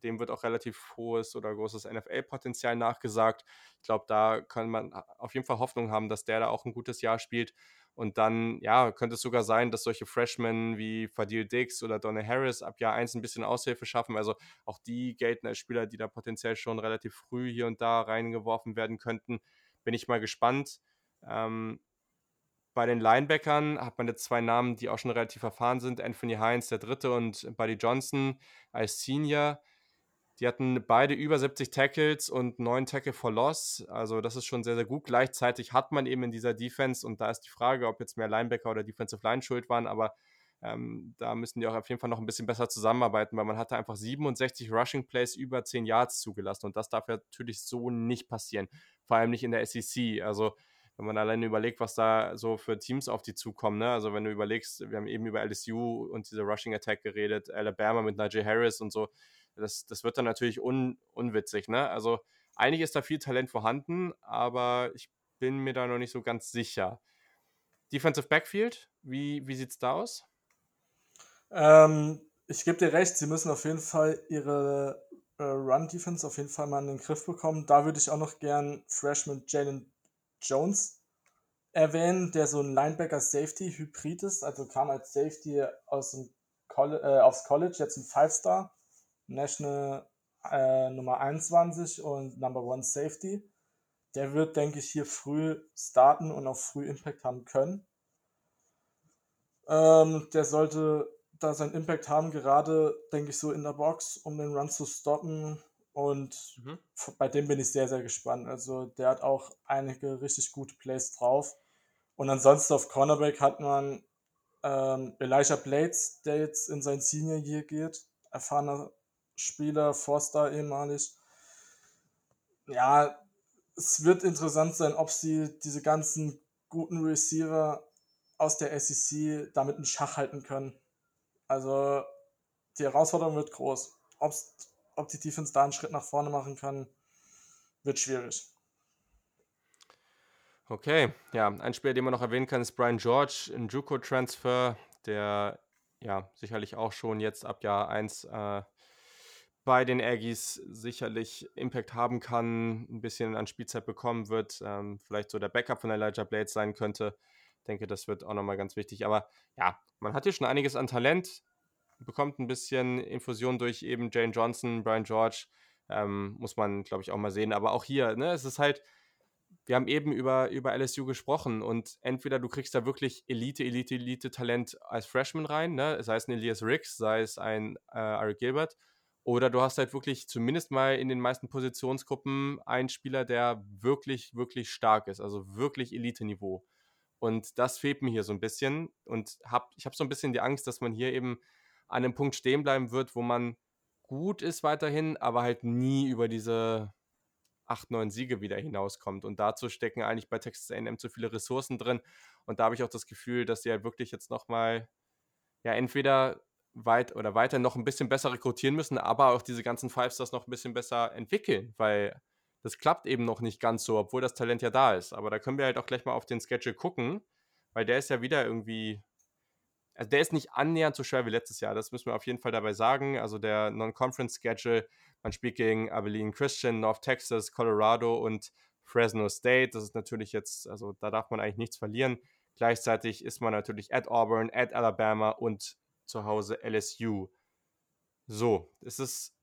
dem wird auch relativ hohes oder großes NFL-Potenzial nachgesagt. Ich glaube, da kann man auf jeden Fall Hoffnung haben, dass der da auch ein gutes Jahr spielt. Und dann, ja, könnte es sogar sein, dass solche Freshmen wie Fadil Dix oder Donna Harris ab Jahr 1 ein bisschen Aushilfe schaffen. Also auch die gelten als Spieler, die da potenziell schon relativ früh hier und da reingeworfen werden könnten. Bin ich mal gespannt. Ähm, bei den Linebackern hat man jetzt zwei Namen, die auch schon relativ erfahren sind. Anthony Hines, der dritte, und Buddy Johnson als Senior. Die hatten beide über 70 Tackles und 9 Tackle for Loss. Also das ist schon sehr, sehr gut. Gleichzeitig hat man eben in dieser Defense, und da ist die Frage, ob jetzt mehr Linebacker oder Defensive Line schuld waren, aber ähm, da müssen die auch auf jeden Fall noch ein bisschen besser zusammenarbeiten, weil man hatte einfach 67 Rushing Plays über 10 Yards zugelassen und das darf natürlich so nicht passieren. Vor allem nicht in der SEC. Also wenn man alleine überlegt, was da so für Teams auf die zukommen, ne? Also wenn du überlegst, wir haben eben über LSU und diese Rushing Attack geredet, Alabama mit Najee Harris und so, das, das wird dann natürlich un, unwitzig. Ne? Also eigentlich ist da viel Talent vorhanden, aber ich bin mir da noch nicht so ganz sicher. Defensive Backfield, wie, wie sieht es da aus? Ähm, ich gebe dir recht, sie müssen auf jeden Fall ihre äh, Run-Defense auf jeden Fall mal in den Griff bekommen. Da würde ich auch noch gern Freshman Jalen Jones erwähnen, der so ein Linebacker-Safety-Hybrid ist, also kam als Safety aus dem Colle äh, aufs College, jetzt ein Five-Star National äh, Nummer 21 und Number One Safety. Der wird, denke ich, hier früh starten und auch früh Impact haben können. Ähm, der sollte da seinen Impact haben, gerade, denke ich, so in der Box, um den Run zu stoppen. Und mhm. bei dem bin ich sehr, sehr gespannt. Also der hat auch einige richtig gute Plays drauf. Und ansonsten auf Cornerback hat man ähm, Elijah Blades, der jetzt in sein Senior Year geht. Erfahrener Spieler, Forster ehemalig. Ja, es wird interessant sein, ob sie diese ganzen guten Receiver aus der SEC damit einen Schach halten können. Also die Herausforderung wird groß. Ob's, ob die Defense da einen Schritt nach vorne machen kann, wird schwierig. Okay, ja, ein Spieler, den man noch erwähnen kann, ist Brian George, ein Juco-Transfer, der ja sicherlich auch schon jetzt ab Jahr 1 äh, bei den Aggies sicherlich Impact haben kann, ein bisschen an Spielzeit bekommen wird, ähm, vielleicht so der Backup von Elijah Blades sein könnte. Ich denke, das wird auch nochmal ganz wichtig. Aber ja, man hat hier schon einiges an Talent, bekommt ein bisschen Infusion durch eben Jane Johnson, Brian George, ähm, muss man, glaube ich, auch mal sehen. Aber auch hier, ne, es ist halt, wir haben eben über, über LSU gesprochen und entweder du kriegst da wirklich Elite, Elite, Elite-Talent als Freshman rein, ne? sei es ein Elias Ricks, sei es ein äh, Eric Gilbert, oder du hast halt wirklich zumindest mal in den meisten Positionsgruppen einen Spieler, der wirklich, wirklich stark ist, also wirklich Elite-Niveau. Und das fehlt mir hier so ein bisschen. Und hab, ich habe so ein bisschen die Angst, dass man hier eben an einem Punkt stehen bleiben wird, wo man gut ist weiterhin, aber halt nie über diese 8, 9 Siege wieder hinauskommt. Und dazu stecken eigentlich bei Texas AM zu viele Ressourcen drin. Und da habe ich auch das Gefühl, dass sie halt wirklich jetzt nochmal, ja, entweder weit oder weiter noch ein bisschen besser rekrutieren müssen, aber auch diese ganzen Five Stars noch ein bisschen besser entwickeln, weil das klappt eben noch nicht ganz so, obwohl das Talent ja da ist. Aber da können wir halt auch gleich mal auf den Schedule gucken, weil der ist ja wieder irgendwie also der ist nicht annähernd so schwer wie letztes Jahr. Das müssen wir auf jeden Fall dabei sagen. Also der Non-Conference-Schedule, man spielt gegen Abilene Christian, North Texas, Colorado und Fresno State. Das ist natürlich jetzt, also da darf man eigentlich nichts verlieren. Gleichzeitig ist man natürlich at Auburn, at Alabama und zu Hause LSU. So, es ist,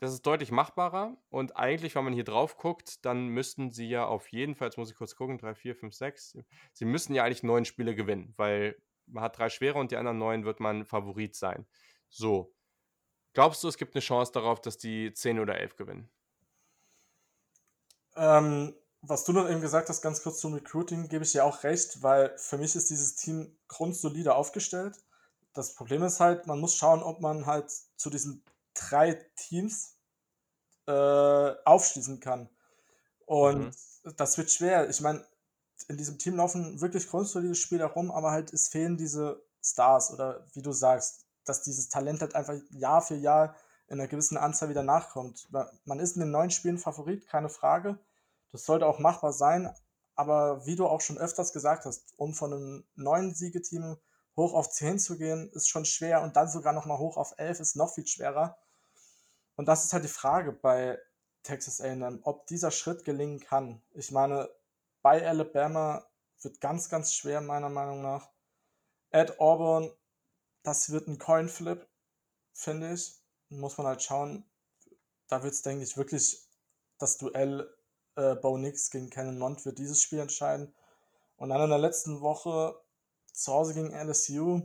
das ist deutlich machbarer und eigentlich, wenn man hier drauf guckt, dann müssten sie ja auf jeden Fall, jetzt muss ich kurz gucken, 3, 4, 5, 6, sie müssen ja eigentlich neun Spiele gewinnen, weil man hat drei schwere und die anderen neun wird man Favorit sein. So. Glaubst du, es gibt eine Chance darauf, dass die 10 oder 11 gewinnen? Ähm, was du noch eben gesagt hast, ganz kurz zum Recruiting, gebe ich dir auch recht, weil für mich ist dieses Team grundsolide aufgestellt. Das Problem ist halt, man muss schauen, ob man halt zu diesen drei Teams äh, aufschließen kann. Und mhm. das wird schwer. Ich meine, in diesem Team laufen wirklich grundsolide Spieler rum, aber halt es fehlen diese Stars oder wie du sagst, dass dieses Talent halt einfach Jahr für Jahr in einer gewissen Anzahl wieder nachkommt. Man ist in den neuen Spielen Favorit, keine Frage. Das sollte auch machbar sein, aber wie du auch schon öfters gesagt hast, um von einem neuen Siegeteam hoch auf 10 zu gehen, ist schon schwer und dann sogar nochmal hoch auf 11 ist noch viel schwerer. Und das ist halt die Frage bei Texas A&M, ob dieser Schritt gelingen kann. Ich meine, bei Alabama wird ganz, ganz schwer, meiner Meinung nach. At Auburn, das wird ein Coinflip, finde ich. Muss man halt schauen. Da wird es, denke ich, wirklich das Duell äh, Bo Nix gegen Cannon Mont wird dieses Spiel entscheiden. Und dann in der letzten Woche zu Hause gegen LSU.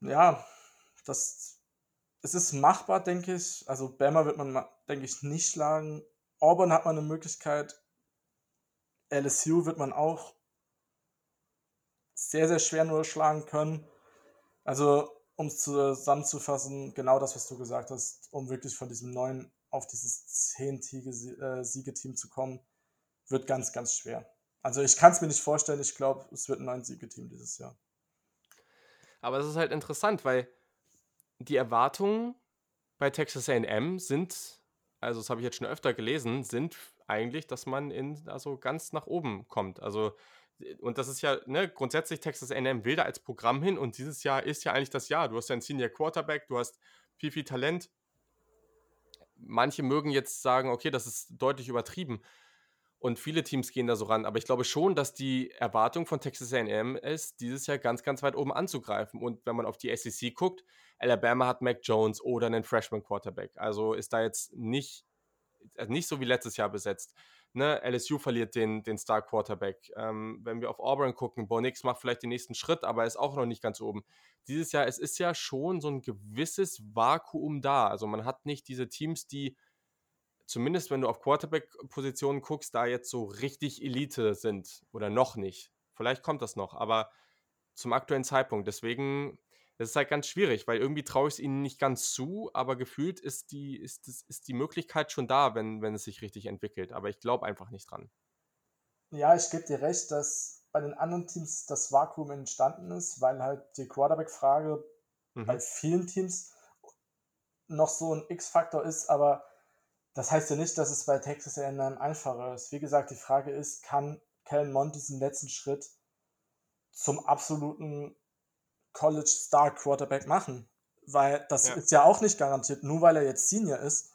Ja, das es ist machbar, denke ich. Also Bama wird man, denke ich, nicht schlagen. Auburn hat man eine Möglichkeit, LSU wird man auch sehr, sehr schwer nur schlagen können. Also, um es zusammenzufassen, genau das, was du gesagt hast, um wirklich von diesem neuen auf dieses 10-Siegeteam äh, zu kommen, wird ganz, ganz schwer. Also ich kann es mir nicht vorstellen, ich glaube, es wird ein neun Siegeteam dieses Jahr. Aber es ist halt interessant, weil die Erwartungen bei Texas AM sind, also das habe ich jetzt schon öfter gelesen, sind eigentlich, dass man in, also ganz nach oben kommt. Also, und das ist ja, ne, grundsätzlich Texas A&M will da als Programm hin und dieses Jahr ist ja eigentlich das Jahr. Du hast ja einen Senior Quarterback, du hast viel, viel Talent. Manche mögen jetzt sagen, okay, das ist deutlich übertrieben. Und viele Teams gehen da so ran. Aber ich glaube schon, dass die Erwartung von Texas AM ist, dieses Jahr ganz, ganz weit oben anzugreifen. Und wenn man auf die SEC guckt, Alabama hat Mac Jones oder einen Freshman Quarterback. Also ist da jetzt nicht also nicht so wie letztes Jahr besetzt. Ne, LSU verliert den, den Star Quarterback. Ähm, wenn wir auf Auburn gucken, Bo Nix macht vielleicht den nächsten Schritt, aber ist auch noch nicht ganz oben. Dieses Jahr, es ist ja schon so ein gewisses Vakuum da. Also man hat nicht diese Teams, die zumindest wenn du auf Quarterback-Positionen guckst, da jetzt so richtig Elite sind oder noch nicht. Vielleicht kommt das noch, aber zum aktuellen Zeitpunkt. Deswegen das ist halt ganz schwierig, weil irgendwie traue ich es ihnen nicht ganz zu, aber gefühlt ist die, ist, ist, ist die Möglichkeit schon da, wenn, wenn es sich richtig entwickelt. Aber ich glaube einfach nicht dran. ja, ich gebe dir recht, dass bei den anderen Teams das Vakuum entstanden ist, weil halt die Quarterback-Frage mhm. bei vielen Teams noch so ein X-Faktor ist, aber das heißt ja nicht, dass es bei Texas A&M einfacher ist. Wie gesagt, die Frage ist, kann Kellen Mond diesen letzten Schritt zum absoluten College Star Quarterback machen? Weil das ja. ist ja auch nicht garantiert, nur weil er jetzt Senior ist.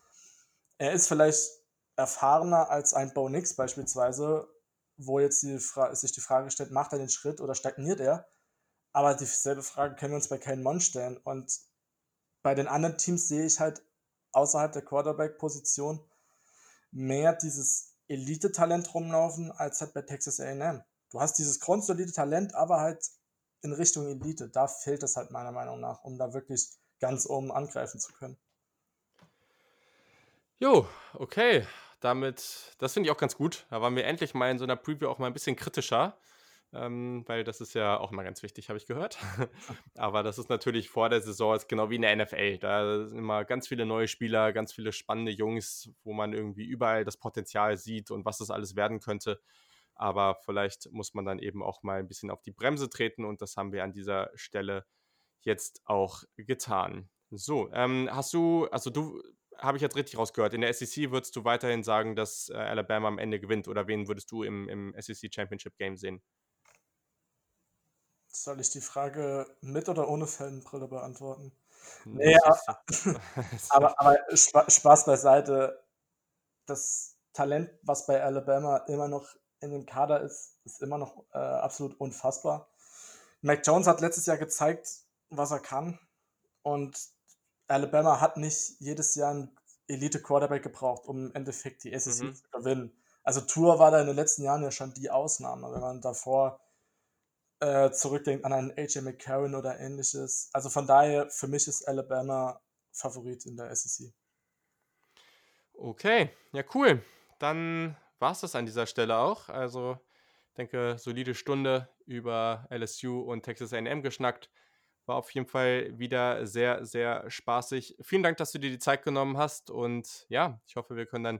Er ist vielleicht erfahrener als ein Bo Nix beispielsweise, wo jetzt die sich die Frage stellt, macht er den Schritt oder stagniert er? Aber dieselbe Frage können wir uns bei Kellen Mond stellen. Und bei den anderen Teams sehe ich halt außerhalb der Quarterback-Position mehr dieses Elite-Talent rumlaufen, als halt bei Texas AM. Du hast dieses grundsolide Talent, aber halt in Richtung Elite. Da fehlt es halt meiner Meinung nach, um da wirklich ganz oben angreifen zu können. Jo, okay. Damit, das finde ich auch ganz gut. Da waren wir endlich mal in so einer Preview auch mal ein bisschen kritischer ähm, weil das ist ja auch mal ganz wichtig, habe ich gehört. (laughs) Aber das ist natürlich vor der Saison ist genau wie in der NFL. Da sind immer ganz viele neue Spieler, ganz viele spannende Jungs, wo man irgendwie überall das Potenzial sieht und was das alles werden könnte. Aber vielleicht muss man dann eben auch mal ein bisschen auf die Bremse treten und das haben wir an dieser Stelle jetzt auch getan. So, ähm, hast du, also du, habe ich jetzt richtig rausgehört, in der SEC würdest du weiterhin sagen, dass äh, Alabama am Ende gewinnt oder wen würdest du im, im SEC Championship Game sehen? Soll ich die Frage mit oder ohne Fanbrille beantworten? Nee, (laughs) (laughs) aber, aber, aber Spaß beiseite. Das Talent, was bei Alabama immer noch in dem Kader ist, ist immer noch äh, absolut unfassbar. Mac Jones hat letztes Jahr gezeigt, was er kann. Und Alabama hat nicht jedes Jahr einen Elite-Quarterback gebraucht, um im Endeffekt die SEC mhm. zu gewinnen. Also Tour war da in den letzten Jahren ja schon die Ausnahme. Wenn man davor äh, zurückdenkt an einen AJ McCarron oder ähnliches. Also von daher, für mich ist Alabama Favorit in der SEC. Okay, ja cool. Dann war es das an dieser Stelle auch. Also denke, solide Stunde über LSU und Texas AM geschnackt. War auf jeden Fall wieder sehr, sehr spaßig. Vielen Dank, dass du dir die Zeit genommen hast. Und ja, ich hoffe, wir können dann,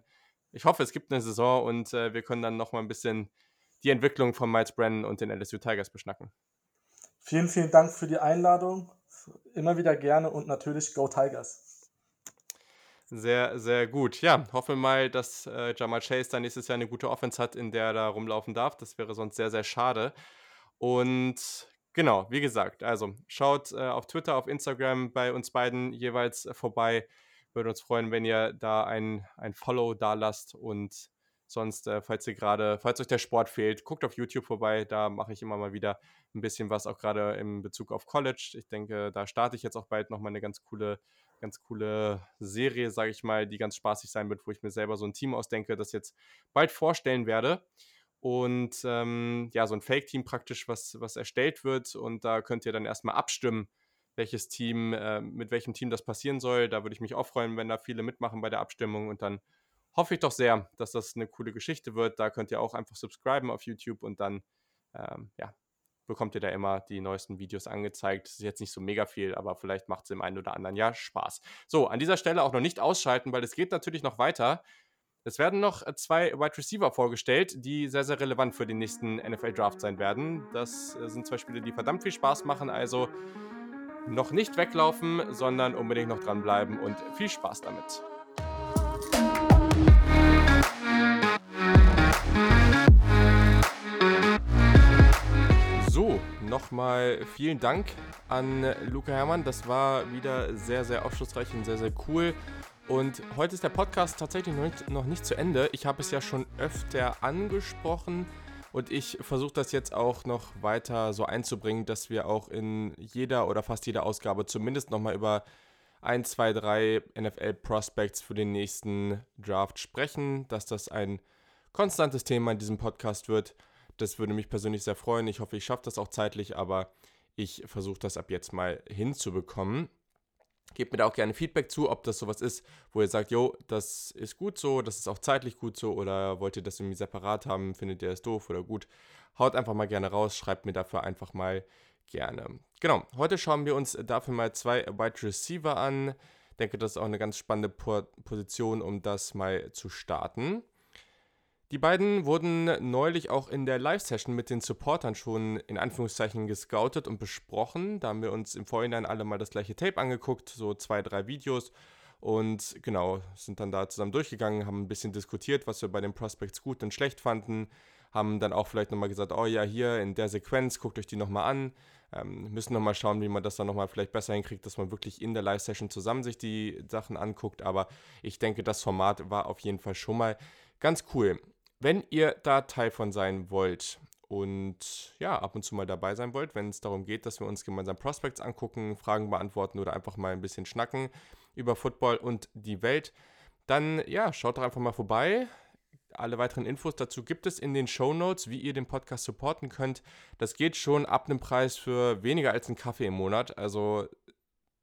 ich hoffe, es gibt eine Saison und äh, wir können dann nochmal ein bisschen die Entwicklung von Miles Brennan und den LSU Tigers beschnacken. Vielen, vielen Dank für die Einladung. Immer wieder gerne und natürlich Go Tigers. Sehr, sehr gut. Ja, hoffen wir mal, dass äh, Jamal Chase dann nächstes Jahr eine gute Offense hat, in der er da rumlaufen darf. Das wäre sonst sehr, sehr schade. Und genau, wie gesagt, also schaut äh, auf Twitter, auf Instagram bei uns beiden jeweils vorbei. Würde uns freuen, wenn ihr da ein, ein Follow da lasst und Sonst, äh, falls ihr gerade, falls euch der Sport fehlt, guckt auf YouTube vorbei. Da mache ich immer mal wieder ein bisschen was, auch gerade in Bezug auf College. Ich denke, da starte ich jetzt auch bald nochmal eine ganz coole, ganz coole Serie, sage ich mal, die ganz spaßig sein wird, wo ich mir selber so ein Team ausdenke, das jetzt bald vorstellen werde. Und ähm, ja, so ein Fake-Team praktisch, was, was erstellt wird. Und da könnt ihr dann erstmal abstimmen, welches Team, äh, mit welchem Team das passieren soll. Da würde ich mich auch freuen, wenn da viele mitmachen bei der Abstimmung und dann hoffe ich doch sehr, dass das eine coole Geschichte wird. Da könnt ihr auch einfach subscriben auf YouTube und dann, ähm, ja, bekommt ihr da immer die neuesten Videos angezeigt. Das ist jetzt nicht so mega viel, aber vielleicht macht es im einen oder anderen Jahr Spaß. So, an dieser Stelle auch noch nicht ausschalten, weil es geht natürlich noch weiter. Es werden noch äh, zwei Wide Receiver vorgestellt, die sehr, sehr relevant für den nächsten NFL Draft sein werden. Das äh, sind zwei Spiele, die verdammt viel Spaß machen, also noch nicht weglaufen, sondern unbedingt noch dranbleiben und viel Spaß damit. Nochmal vielen Dank an Luca Herrmann. Das war wieder sehr, sehr aufschlussreich und sehr, sehr cool. Und heute ist der Podcast tatsächlich noch nicht, noch nicht zu Ende. Ich habe es ja schon öfter angesprochen und ich versuche das jetzt auch noch weiter so einzubringen, dass wir auch in jeder oder fast jeder Ausgabe zumindest nochmal über ein, zwei, drei NFL-Prospects für den nächsten Draft sprechen, dass das ein konstantes Thema in diesem Podcast wird. Das würde mich persönlich sehr freuen. Ich hoffe, ich schaffe das auch zeitlich, aber ich versuche das ab jetzt mal hinzubekommen. Gebt mir da auch gerne Feedback zu, ob das sowas ist, wo ihr sagt, jo, das ist gut so, das ist auch zeitlich gut so oder wollt ihr das irgendwie separat haben, findet ihr es doof oder gut. Haut einfach mal gerne raus, schreibt mir dafür einfach mal gerne. Genau, heute schauen wir uns dafür mal zwei Wide Receiver an. Ich denke, das ist auch eine ganz spannende Position, um das mal zu starten. Die beiden wurden neulich auch in der Live-Session mit den Supportern schon in Anführungszeichen gescoutet und besprochen. Da haben wir uns im Vorhinein alle mal das gleiche Tape angeguckt, so zwei, drei Videos. Und genau, sind dann da zusammen durchgegangen, haben ein bisschen diskutiert, was wir bei den Prospects gut und schlecht fanden. Haben dann auch vielleicht nochmal gesagt, oh ja, hier in der Sequenz, guckt euch die nochmal an. Ähm, müssen nochmal schauen, wie man das dann nochmal vielleicht besser hinkriegt, dass man wirklich in der Live-Session zusammen sich die Sachen anguckt. Aber ich denke, das Format war auf jeden Fall schon mal ganz cool. Wenn ihr da Teil von sein wollt und ja, ab und zu mal dabei sein wollt, wenn es darum geht, dass wir uns gemeinsam Prospects angucken, Fragen beantworten oder einfach mal ein bisschen schnacken über Football und die Welt, dann ja, schaut doch einfach mal vorbei. Alle weiteren Infos dazu gibt es in den Show Notes, wie ihr den Podcast supporten könnt. Das geht schon ab einem Preis für weniger als einen Kaffee im Monat. Also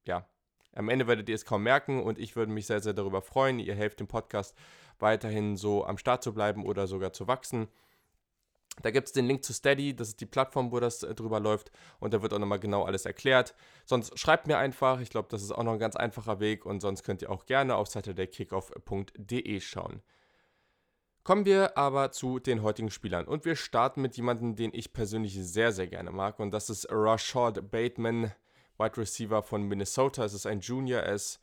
ja, am Ende werdet ihr es kaum merken und ich würde mich sehr, sehr darüber freuen. Ihr helft dem Podcast weiterhin so am Start zu bleiben oder sogar zu wachsen. Da gibt es den Link zu Steady, das ist die Plattform, wo das äh, drüber läuft und da wird auch nochmal genau alles erklärt. Sonst schreibt mir einfach, ich glaube, das ist auch noch ein ganz einfacher Weg und sonst könnt ihr auch gerne auf saturdaykickoff.de schauen. Kommen wir aber zu den heutigen Spielern und wir starten mit jemandem, den ich persönlich sehr, sehr gerne mag und das ist Rashad Bateman, Wide Receiver von Minnesota. Es ist ein Junior, er ist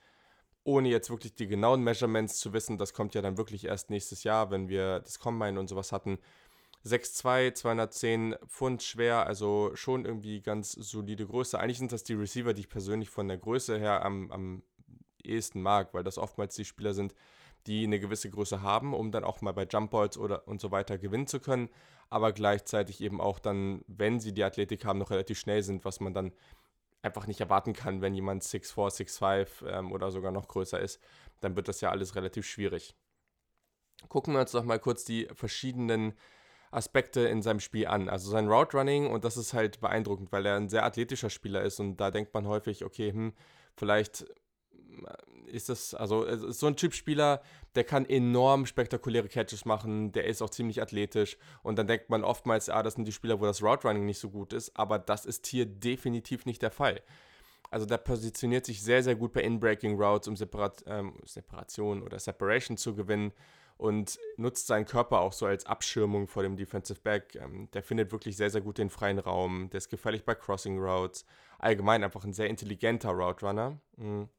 ohne jetzt wirklich die genauen Measurements zu wissen, das kommt ja dann wirklich erst nächstes Jahr, wenn wir das Combine und sowas hatten. 6'2, 210 Pfund schwer, also schon irgendwie ganz solide Größe. Eigentlich sind das die Receiver, die ich persönlich von der Größe her am, am ehesten mag, weil das oftmals die Spieler sind, die eine gewisse Größe haben, um dann auch mal bei Jump Balls oder und so weiter gewinnen zu können, aber gleichzeitig eben auch dann, wenn sie die Athletik haben, noch relativ schnell sind, was man dann einfach nicht erwarten kann, wenn jemand 6'4, 6'5 ähm, oder sogar noch größer ist, dann wird das ja alles relativ schwierig. Gucken wir uns doch mal kurz die verschiedenen Aspekte in seinem Spiel an. Also sein Route Running und das ist halt beeindruckend, weil er ein sehr athletischer Spieler ist und da denkt man häufig, okay, hm, vielleicht ist das, also ist so ein Typ-Spieler, der kann enorm spektakuläre Catches machen, der ist auch ziemlich athletisch und dann denkt man oftmals, ah, das sind die Spieler, wo das Route Running nicht so gut ist, aber das ist hier definitiv nicht der Fall. Also der positioniert sich sehr, sehr gut bei In-Breaking Routes, um Separat ähm, Separation oder Separation zu gewinnen und nutzt seinen Körper auch so als Abschirmung vor dem Defensive Back. Ähm, der findet wirklich sehr, sehr gut den freien Raum, der ist gefährlich bei Crossing Routes. Allgemein einfach ein sehr intelligenter Route Runner. Mhm.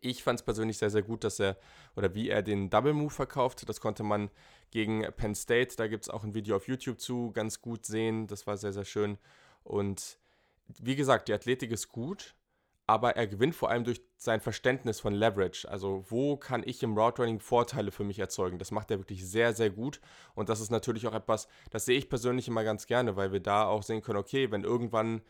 Ich fand es persönlich sehr, sehr gut, dass er oder wie er den Double Move verkauft. Das konnte man gegen Penn State, da gibt es auch ein Video auf YouTube zu, ganz gut sehen. Das war sehr, sehr schön. Und wie gesagt, die Athletik ist gut, aber er gewinnt vor allem durch sein Verständnis von Leverage. Also, wo kann ich im Route Running Vorteile für mich erzeugen? Das macht er wirklich sehr, sehr gut. Und das ist natürlich auch etwas, das sehe ich persönlich immer ganz gerne, weil wir da auch sehen können, okay, wenn irgendwann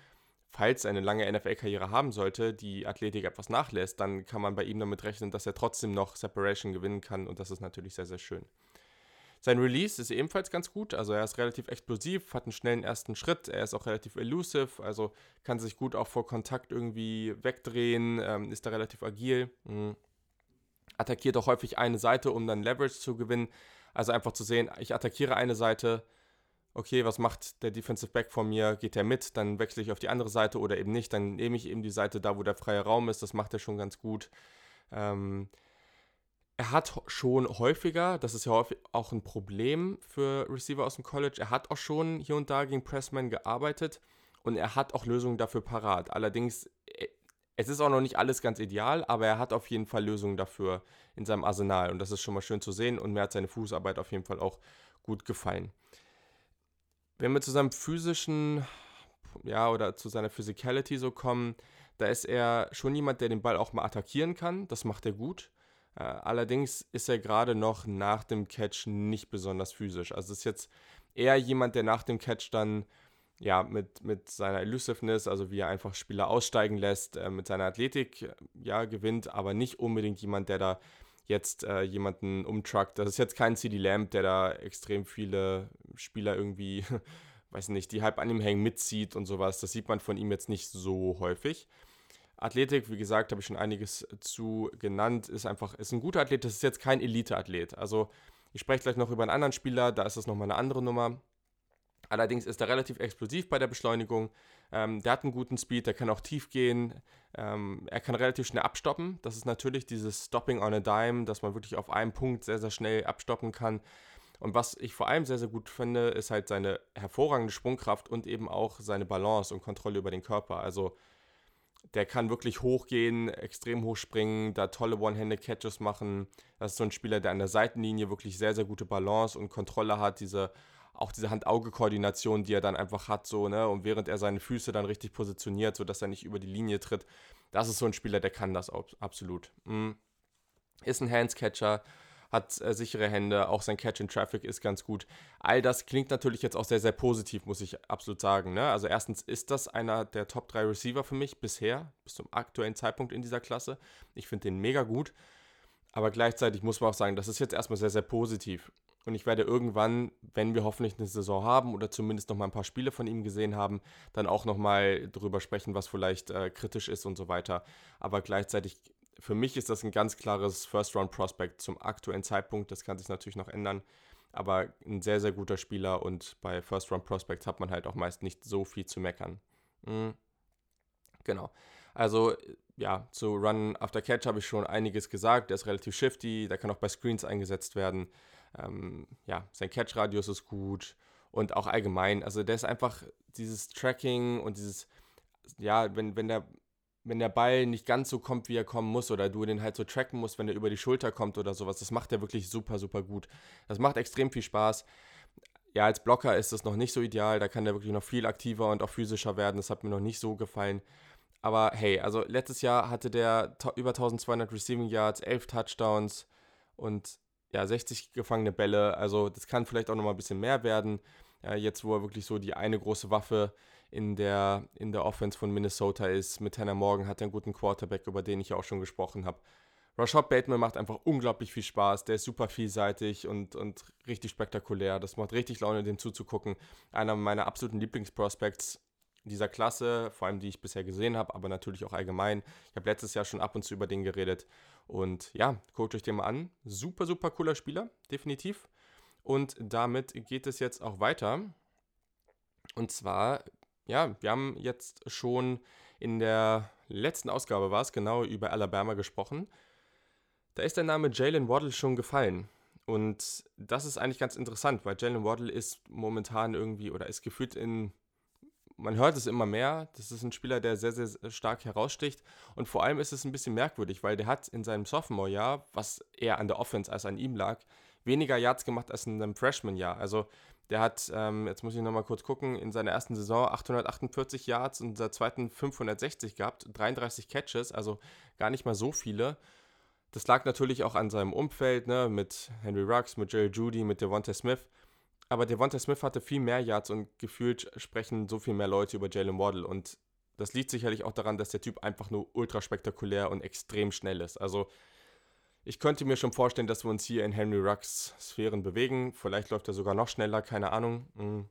falls er eine lange NFL-Karriere haben sollte, die Athletik etwas nachlässt, dann kann man bei ihm damit rechnen, dass er trotzdem noch Separation gewinnen kann und das ist natürlich sehr, sehr schön. Sein Release ist ebenfalls ganz gut, also er ist relativ explosiv, hat einen schnellen ersten Schritt, er ist auch relativ elusive, also kann sich gut auch vor Kontakt irgendwie wegdrehen, ähm, ist da relativ agil, mhm. attackiert auch häufig eine Seite, um dann Leverage zu gewinnen, also einfach zu sehen, ich attackiere eine Seite, okay, was macht der Defensive Back von mir? Geht er mit? Dann wechsle ich auf die andere Seite oder eben nicht. Dann nehme ich eben die Seite da, wo der freie Raum ist. Das macht er schon ganz gut. Ähm, er hat schon häufiger, das ist ja häufig auch ein Problem für Receiver aus dem College, er hat auch schon hier und da gegen Pressman gearbeitet und er hat auch Lösungen dafür parat. Allerdings, äh, es ist auch noch nicht alles ganz ideal, aber er hat auf jeden Fall Lösungen dafür in seinem Arsenal und das ist schon mal schön zu sehen und mir hat seine Fußarbeit auf jeden Fall auch gut gefallen. Wenn wir zu seinem physischen, ja, oder zu seiner Physicality so kommen, da ist er schon jemand, der den Ball auch mal attackieren kann. Das macht er gut. Äh, allerdings ist er gerade noch nach dem Catch nicht besonders physisch. Also ist jetzt eher jemand, der nach dem Catch dann ja, mit, mit seiner Elusiveness, also wie er einfach Spieler aussteigen lässt, äh, mit seiner Athletik ja, gewinnt, aber nicht unbedingt jemand, der da jetzt äh, jemanden umtruckt. Das ist jetzt kein CD Lamb, der da extrem viele Spieler irgendwie, (laughs) weiß nicht, die halb an ihm hängen, mitzieht und sowas. Das sieht man von ihm jetzt nicht so häufig. Athletik, wie gesagt, habe ich schon einiges zu genannt, ist einfach, ist ein guter Athlet, das ist jetzt kein Elite-Athlet. Also ich spreche gleich noch über einen anderen Spieler, da ist das nochmal eine andere Nummer. Allerdings ist er relativ explosiv bei der Beschleunigung. Ähm, der hat einen guten Speed, der kann auch tief gehen. Ähm, er kann relativ schnell abstoppen. Das ist natürlich dieses Stopping on a Dime, dass man wirklich auf einem Punkt sehr, sehr schnell abstoppen kann. Und was ich vor allem sehr, sehr gut finde, ist halt seine hervorragende Sprungkraft und eben auch seine Balance und Kontrolle über den Körper. Also der kann wirklich hochgehen, extrem hoch springen, da tolle One-Handed-Catches machen. Das ist so ein Spieler, der an der Seitenlinie wirklich sehr, sehr gute Balance und Kontrolle hat. Diese, auch diese Hand-Auge-Koordination, die er dann einfach hat, so, ne? Und während er seine Füße dann richtig positioniert, sodass er nicht über die Linie tritt. Das ist so ein Spieler, der kann das absolut. Mhm. Ist ein Hands-Catcher hat äh, sichere Hände, auch sein Catch in Traffic ist ganz gut. All das klingt natürlich jetzt auch sehr, sehr positiv, muss ich absolut sagen. Ne? Also erstens ist das einer der Top 3 Receiver für mich bisher, bis zum aktuellen Zeitpunkt in dieser Klasse. Ich finde den mega gut. Aber gleichzeitig muss man auch sagen, das ist jetzt erstmal sehr, sehr positiv. Und ich werde irgendwann, wenn wir hoffentlich eine Saison haben oder zumindest noch mal ein paar Spiele von ihm gesehen haben, dann auch noch mal drüber sprechen, was vielleicht äh, kritisch ist und so weiter. Aber gleichzeitig für mich ist das ein ganz klares First-Round-Prospect zum aktuellen Zeitpunkt. Das kann sich natürlich noch ändern. Aber ein sehr, sehr guter Spieler und bei First-Round-Prospects hat man halt auch meist nicht so viel zu meckern. Mhm. Genau. Also, ja, zu Run After Catch habe ich schon einiges gesagt. Der ist relativ shifty, der kann auch bei Screens eingesetzt werden. Ähm, ja, sein Catch-Radius ist gut und auch allgemein. Also, der ist einfach dieses Tracking und dieses, ja, wenn, wenn der wenn der Ball nicht ganz so kommt, wie er kommen muss, oder du den halt so tracken musst, wenn er über die Schulter kommt oder sowas, das macht er wirklich super, super gut. Das macht extrem viel Spaß. Ja, als Blocker ist das noch nicht so ideal, da kann er wirklich noch viel aktiver und auch physischer werden, das hat mir noch nicht so gefallen. Aber hey, also letztes Jahr hatte der über 1200 Receiving Yards, 11 Touchdowns und ja, 60 gefangene Bälle, also das kann vielleicht auch noch mal ein bisschen mehr werden. Ja, jetzt, wo er wirklich so die eine große Waffe in der, in der Offense von Minnesota ist. Mit Tanner Morgan hat er einen guten Quarterback, über den ich auch schon gesprochen habe. Rashad Bateman macht einfach unglaublich viel Spaß. Der ist super vielseitig und, und richtig spektakulär. Das macht richtig Laune, dem zuzugucken. Einer meiner absoluten Lieblingsprospects dieser Klasse, vor allem die ich bisher gesehen habe, aber natürlich auch allgemein. Ich habe letztes Jahr schon ab und zu über den geredet. Und ja, guckt euch den mal an. Super, super cooler Spieler, definitiv. Und damit geht es jetzt auch weiter. Und zwar ja, wir haben jetzt schon in der letzten Ausgabe war es genau über Alabama gesprochen. Da ist der Name Jalen Waddle schon gefallen. Und das ist eigentlich ganz interessant, weil Jalen Waddle ist momentan irgendwie oder ist gefühlt in. Man hört es immer mehr. Das ist ein Spieler, der sehr, sehr stark heraussticht. Und vor allem ist es ein bisschen merkwürdig, weil der hat in seinem Sophomore-Jahr, was eher an der Offense als an ihm lag, weniger Yards gemacht als in seinem Freshman-Jahr. Also der hat, ähm, jetzt muss ich nochmal kurz gucken, in seiner ersten Saison 848 Yards und in der zweiten 560 gehabt, 33 Catches, also gar nicht mal so viele. Das lag natürlich auch an seinem Umfeld, ne, mit Henry Ruggs, mit Jerry Judy, mit Devontae Smith. Aber Devontae Smith hatte viel mehr Yards und gefühlt sprechen so viel mehr Leute über Jalen Waddle. Und das liegt sicherlich auch daran, dass der Typ einfach nur ultra spektakulär und extrem schnell ist. Also ich könnte mir schon vorstellen, dass wir uns hier in Henry Rucks Sphären bewegen. Vielleicht läuft er sogar noch schneller, keine Ahnung. Hm.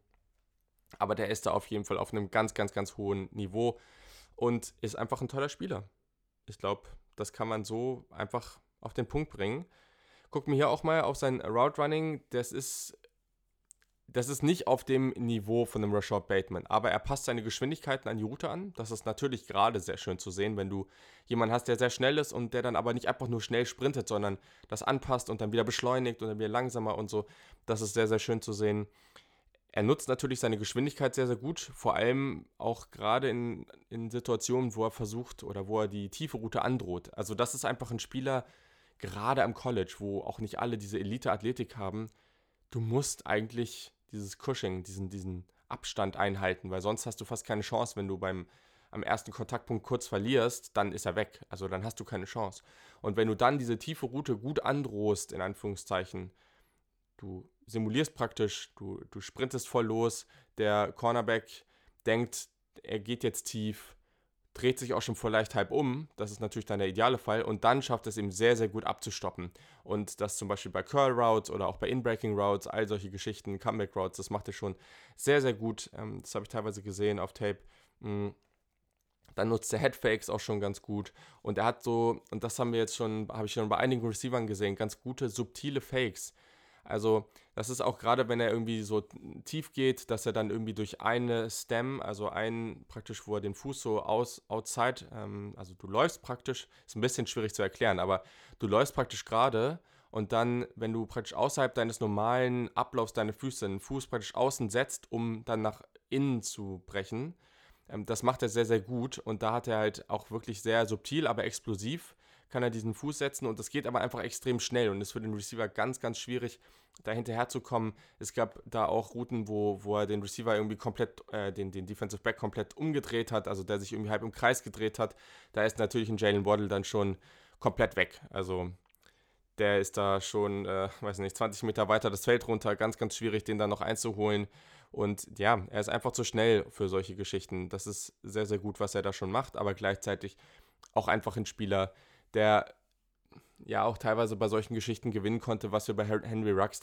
Aber der ist da auf jeden Fall auf einem ganz, ganz, ganz hohen Niveau und ist einfach ein toller Spieler. Ich glaube, das kann man so einfach auf den Punkt bringen. Guck mir hier auch mal auf sein Route Running. Das ist das ist nicht auf dem Niveau von einem Rashad Bateman, aber er passt seine Geschwindigkeiten an die Route an. Das ist natürlich gerade sehr schön zu sehen, wenn du jemanden hast, der sehr schnell ist und der dann aber nicht einfach nur schnell sprintet, sondern das anpasst und dann wieder beschleunigt und dann wieder langsamer und so. Das ist sehr, sehr schön zu sehen. Er nutzt natürlich seine Geschwindigkeit sehr, sehr gut, vor allem auch gerade in, in Situationen, wo er versucht oder wo er die tiefe Route androht. Also das ist einfach ein Spieler, gerade am College, wo auch nicht alle diese Elite-Athletik haben. Du musst eigentlich dieses Cushing, diesen, diesen Abstand einhalten, weil sonst hast du fast keine Chance, wenn du beim am ersten Kontaktpunkt kurz verlierst, dann ist er weg. Also dann hast du keine Chance. Und wenn du dann diese tiefe Route gut androhst, in Anführungszeichen, du simulierst praktisch, du, du sprintest voll los, der Cornerback denkt, er geht jetzt tief, dreht sich auch schon vor leicht halb um. Das ist natürlich dann der ideale Fall. Und dann schafft es ihm sehr, sehr gut abzustoppen. Und das zum Beispiel bei Curl Routes oder auch bei Inbreaking Routes, all solche Geschichten, Comeback Routes, das macht er schon sehr, sehr gut. Ähm, das habe ich teilweise gesehen auf Tape. Mm. Dann nutzt er Headfakes auch schon ganz gut. Und er hat so, und das haben wir jetzt schon, habe ich schon bei einigen Receivern gesehen, ganz gute subtile Fakes. Also das ist auch gerade, wenn er irgendwie so tief geht, dass er dann irgendwie durch eine Stem, also ein praktisch, wo er den Fuß so aus, outside, ähm, also du läufst praktisch, ist ein bisschen schwierig zu erklären, aber du läufst praktisch gerade und dann, wenn du praktisch außerhalb deines normalen Ablaufs deine Füße, den Fuß praktisch außen setzt, um dann nach innen zu brechen, ähm, das macht er sehr, sehr gut und da hat er halt auch wirklich sehr subtil, aber explosiv kann er diesen Fuß setzen und das geht aber einfach extrem schnell und ist für den Receiver ganz, ganz schwierig, da hinterherzukommen. Es gab da auch Routen, wo, wo er den Receiver irgendwie komplett, äh, den, den Defensive Back komplett umgedreht hat, also der sich irgendwie halb im Kreis gedreht hat. Da ist natürlich ein Jalen Waddle dann schon komplett weg. Also der ist da schon, äh, weiß nicht, 20 Meter weiter das Feld runter, ganz, ganz schwierig, den dann noch einzuholen. Und ja, er ist einfach zu schnell für solche Geschichten. Das ist sehr, sehr gut, was er da schon macht, aber gleichzeitig auch einfach ein Spieler, der ja auch teilweise bei solchen Geschichten gewinnen konnte, was wir bei Henry Rux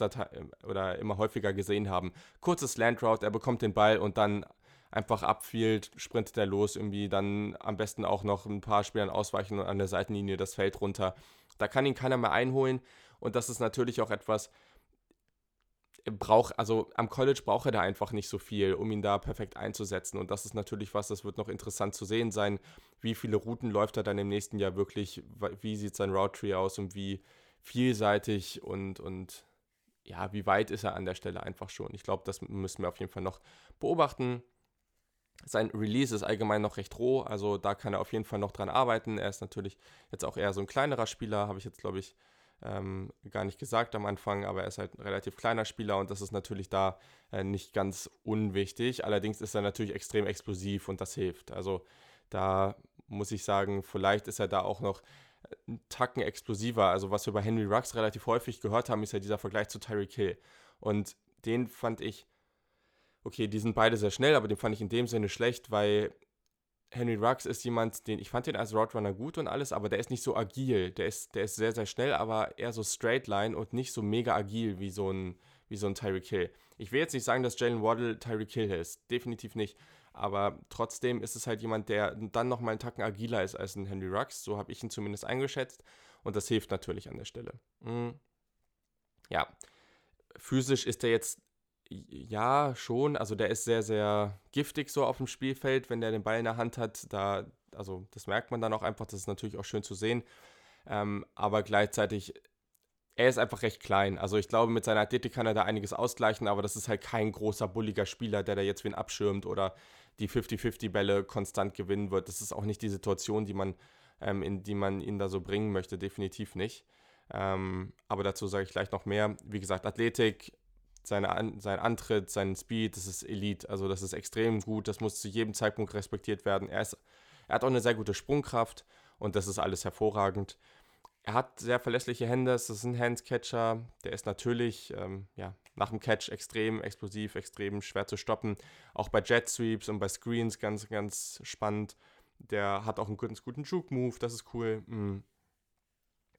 oder immer häufiger gesehen haben. Kurzes Landroute, er bekommt den Ball und dann einfach abfield, sprintet er los, irgendwie dann am besten auch noch ein paar Spielern ausweichen und an der Seitenlinie das Feld runter. Da kann ihn keiner mehr einholen und das ist natürlich auch etwas, braucht, also am College braucht er da einfach nicht so viel, um ihn da perfekt einzusetzen. Und das ist natürlich was, das wird noch interessant zu sehen sein. Wie viele Routen läuft er dann im nächsten Jahr wirklich? Wie sieht sein Route Tree aus und wie vielseitig und, und ja, wie weit ist er an der Stelle einfach schon? Ich glaube, das müssen wir auf jeden Fall noch beobachten. Sein Release ist allgemein noch recht roh, also da kann er auf jeden Fall noch dran arbeiten. Er ist natürlich jetzt auch eher so ein kleinerer Spieler, habe ich jetzt, glaube ich, ähm, gar nicht gesagt am Anfang, aber er ist halt ein relativ kleiner Spieler und das ist natürlich da äh, nicht ganz unwichtig. Allerdings ist er natürlich extrem explosiv und das hilft. Also da muss ich sagen, vielleicht ist er da auch noch einen Tacken explosiver. Also was wir bei Henry Rux relativ häufig gehört haben, ist ja dieser Vergleich zu Tyreek Hill. Und den fand ich, okay, die sind beide sehr schnell, aber den fand ich in dem Sinne schlecht, weil Henry Ruggs ist jemand, den ich fand den als Roadrunner gut und alles, aber der ist nicht so agil. Der ist, der ist sehr, sehr schnell, aber eher so straight line und nicht so mega agil wie so ein, wie so ein Tyreek Hill. Ich will jetzt nicht sagen, dass Jalen Waddle Tyreek Hill ist. Definitiv nicht. Aber trotzdem ist es halt jemand, der dann nochmal einen Tacken agiler ist als ein Henry Ruggs. So habe ich ihn zumindest eingeschätzt. Und das hilft natürlich an der Stelle. Mhm. Ja. Physisch ist er jetzt ja, schon. Also der ist sehr, sehr giftig so auf dem Spielfeld, wenn der den Ball in der Hand hat. Da, also das merkt man dann auch einfach. Das ist natürlich auch schön zu sehen. Ähm, aber gleichzeitig, er ist einfach recht klein. Also ich glaube, mit seiner Athletik kann er da einiges ausgleichen, aber das ist halt kein großer, bulliger Spieler, der da jetzt wen abschirmt oder die 50-50-Bälle konstant gewinnen wird. Das ist auch nicht die Situation, die man, ähm, in die man ihn da so bringen möchte. Definitiv nicht. Ähm, aber dazu sage ich gleich noch mehr. Wie gesagt, Athletik, seine, sein Antritt, sein Speed, das ist Elite. Also das ist extrem gut. Das muss zu jedem Zeitpunkt respektiert werden. Er, ist, er hat auch eine sehr gute Sprungkraft und das ist alles hervorragend. Er hat sehr verlässliche Hände, das ist ein Handcatcher. Der ist natürlich ähm, ja, nach dem Catch extrem explosiv, extrem schwer zu stoppen. Auch bei Jet Sweeps und bei Screens ganz, ganz spannend. Der hat auch einen ganz guten Juke-Move, das ist cool. Mhm.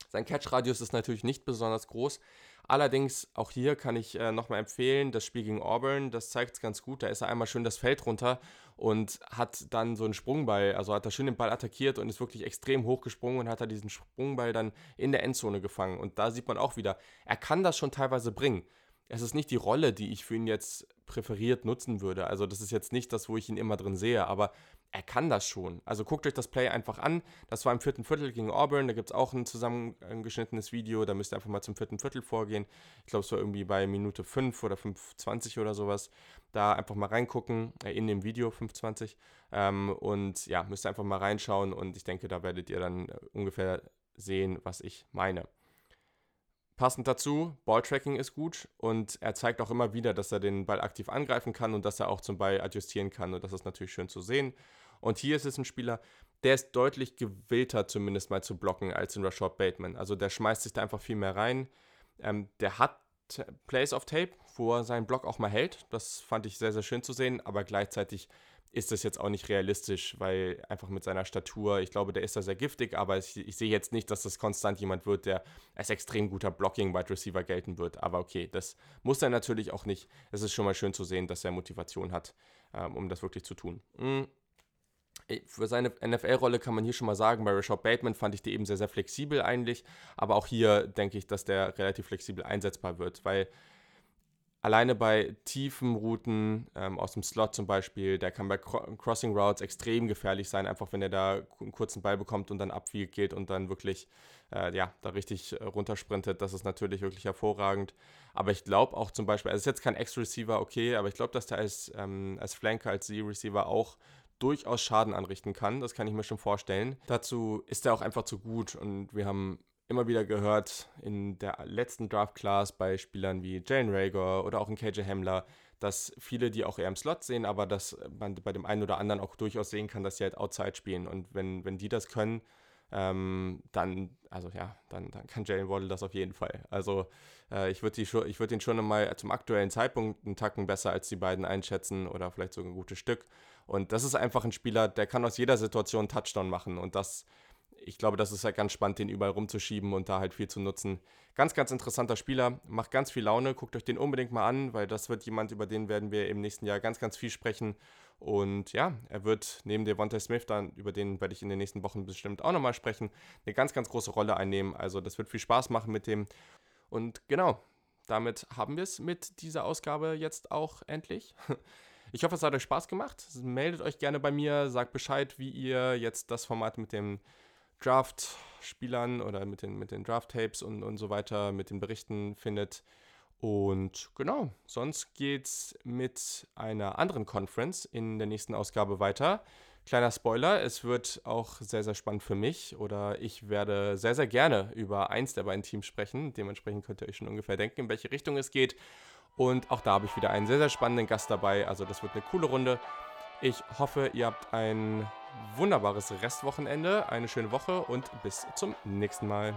Sein Catch-Radius ist natürlich nicht besonders groß, Allerdings, auch hier kann ich äh, nochmal empfehlen, das Spiel gegen Auburn, das zeigt es ganz gut. Da ist er einmal schön das Feld runter und hat dann so einen Sprungball, also hat er schön den Ball attackiert und ist wirklich extrem hoch gesprungen und hat er diesen Sprungball dann in der Endzone gefangen. Und da sieht man auch wieder, er kann das schon teilweise bringen. Es ist nicht die Rolle, die ich für ihn jetzt präferiert nutzen würde. Also das ist jetzt nicht das, wo ich ihn immer drin sehe, aber er kann das schon. Also guckt euch das Play einfach an. Das war im vierten Viertel gegen Auburn. Da gibt es auch ein zusammengeschnittenes Video. Da müsst ihr einfach mal zum vierten Viertel vorgehen. Ich glaube, es war irgendwie bei Minute 5 oder 5,20 oder sowas. Da einfach mal reingucken, äh, in dem Video 5,20. Ähm, und ja, müsst ihr einfach mal reinschauen. Und ich denke, da werdet ihr dann äh, ungefähr sehen, was ich meine. Passend dazu, Balltracking ist gut und er zeigt auch immer wieder, dass er den Ball aktiv angreifen kann und dass er auch zum Ball adjustieren kann und das ist natürlich schön zu sehen. Und hier ist es ein Spieler, der ist deutlich gewillter zumindest mal zu blocken als in Rashad Bateman. Also der schmeißt sich da einfach viel mehr rein. Ähm, der hat Plays of Tape, wo er seinen Block auch mal hält. Das fand ich sehr, sehr schön zu sehen, aber gleichzeitig ist das jetzt auch nicht realistisch, weil einfach mit seiner Statur, ich glaube, der ist da sehr giftig, aber ich, ich sehe jetzt nicht, dass das konstant jemand wird, der als extrem guter Blocking-Wide Receiver gelten wird. Aber okay, das muss er natürlich auch nicht. Es ist schon mal schön zu sehen, dass er Motivation hat, ähm, um das wirklich zu tun. Mhm. Für seine NFL-Rolle kann man hier schon mal sagen, bei Rashad Bateman fand ich die eben sehr, sehr flexibel eigentlich. Aber auch hier denke ich, dass der relativ flexibel einsetzbar wird, weil alleine bei tiefen Routen ähm, aus dem Slot zum Beispiel, der kann bei Crossing Routes extrem gefährlich sein, einfach wenn er da einen kurzen Ball bekommt und dann abwiegt geht und dann wirklich äh, ja, da richtig äh, runtersprintet. Das ist natürlich wirklich hervorragend. Aber ich glaube auch zum Beispiel, also ist jetzt kein Ex-Receiver, okay, aber ich glaube, dass der als, ähm, als Flanker, als Z-Receiver auch durchaus Schaden anrichten kann. Das kann ich mir schon vorstellen. Dazu ist er auch einfach zu gut und wir haben immer wieder gehört in der letzten Draft-Class bei Spielern wie Jane Rager oder auch in KJ Hamler, dass viele die auch eher im Slot sehen, aber dass man bei dem einen oder anderen auch durchaus sehen kann, dass sie halt Outside spielen. Und wenn, wenn die das können, ähm, dann, also ja, dann, dann kann Jalen Waddle das auf jeden Fall. Also äh, ich würde würd ihn schon mal zum aktuellen Zeitpunkt einen Tacken besser als die beiden einschätzen oder vielleicht sogar ein gutes Stück. Und das ist einfach ein Spieler, der kann aus jeder Situation einen Touchdown machen und das ich glaube, das ist halt ganz spannend, den überall rumzuschieben und da halt viel zu nutzen. Ganz, ganz interessanter Spieler, macht ganz viel Laune. Guckt euch den unbedingt mal an, weil das wird jemand, über den werden wir im nächsten Jahr ganz, ganz viel sprechen. Und ja, er wird neben Devontae Smith, dann, über den werde ich in den nächsten Wochen bestimmt auch nochmal sprechen, eine ganz, ganz große Rolle einnehmen. Also das wird viel Spaß machen mit dem. Und genau, damit haben wir es mit dieser Ausgabe jetzt auch endlich. (laughs) Ich hoffe, es hat euch Spaß gemacht. Meldet euch gerne bei mir, sagt Bescheid, wie ihr jetzt das Format mit dem Draft-Spielern oder mit den, mit den Draft-Tapes und, und so weiter, mit den Berichten findet. Und genau, sonst geht's mit einer anderen Conference in der nächsten Ausgabe weiter. Kleiner Spoiler, es wird auch sehr, sehr spannend für mich oder ich werde sehr, sehr gerne über eins der beiden Teams sprechen. Dementsprechend könnt ihr euch schon ungefähr denken, in welche Richtung es geht. Und auch da habe ich wieder einen sehr, sehr spannenden Gast dabei. Also das wird eine coole Runde. Ich hoffe, ihr habt ein wunderbares Restwochenende, eine schöne Woche und bis zum nächsten Mal.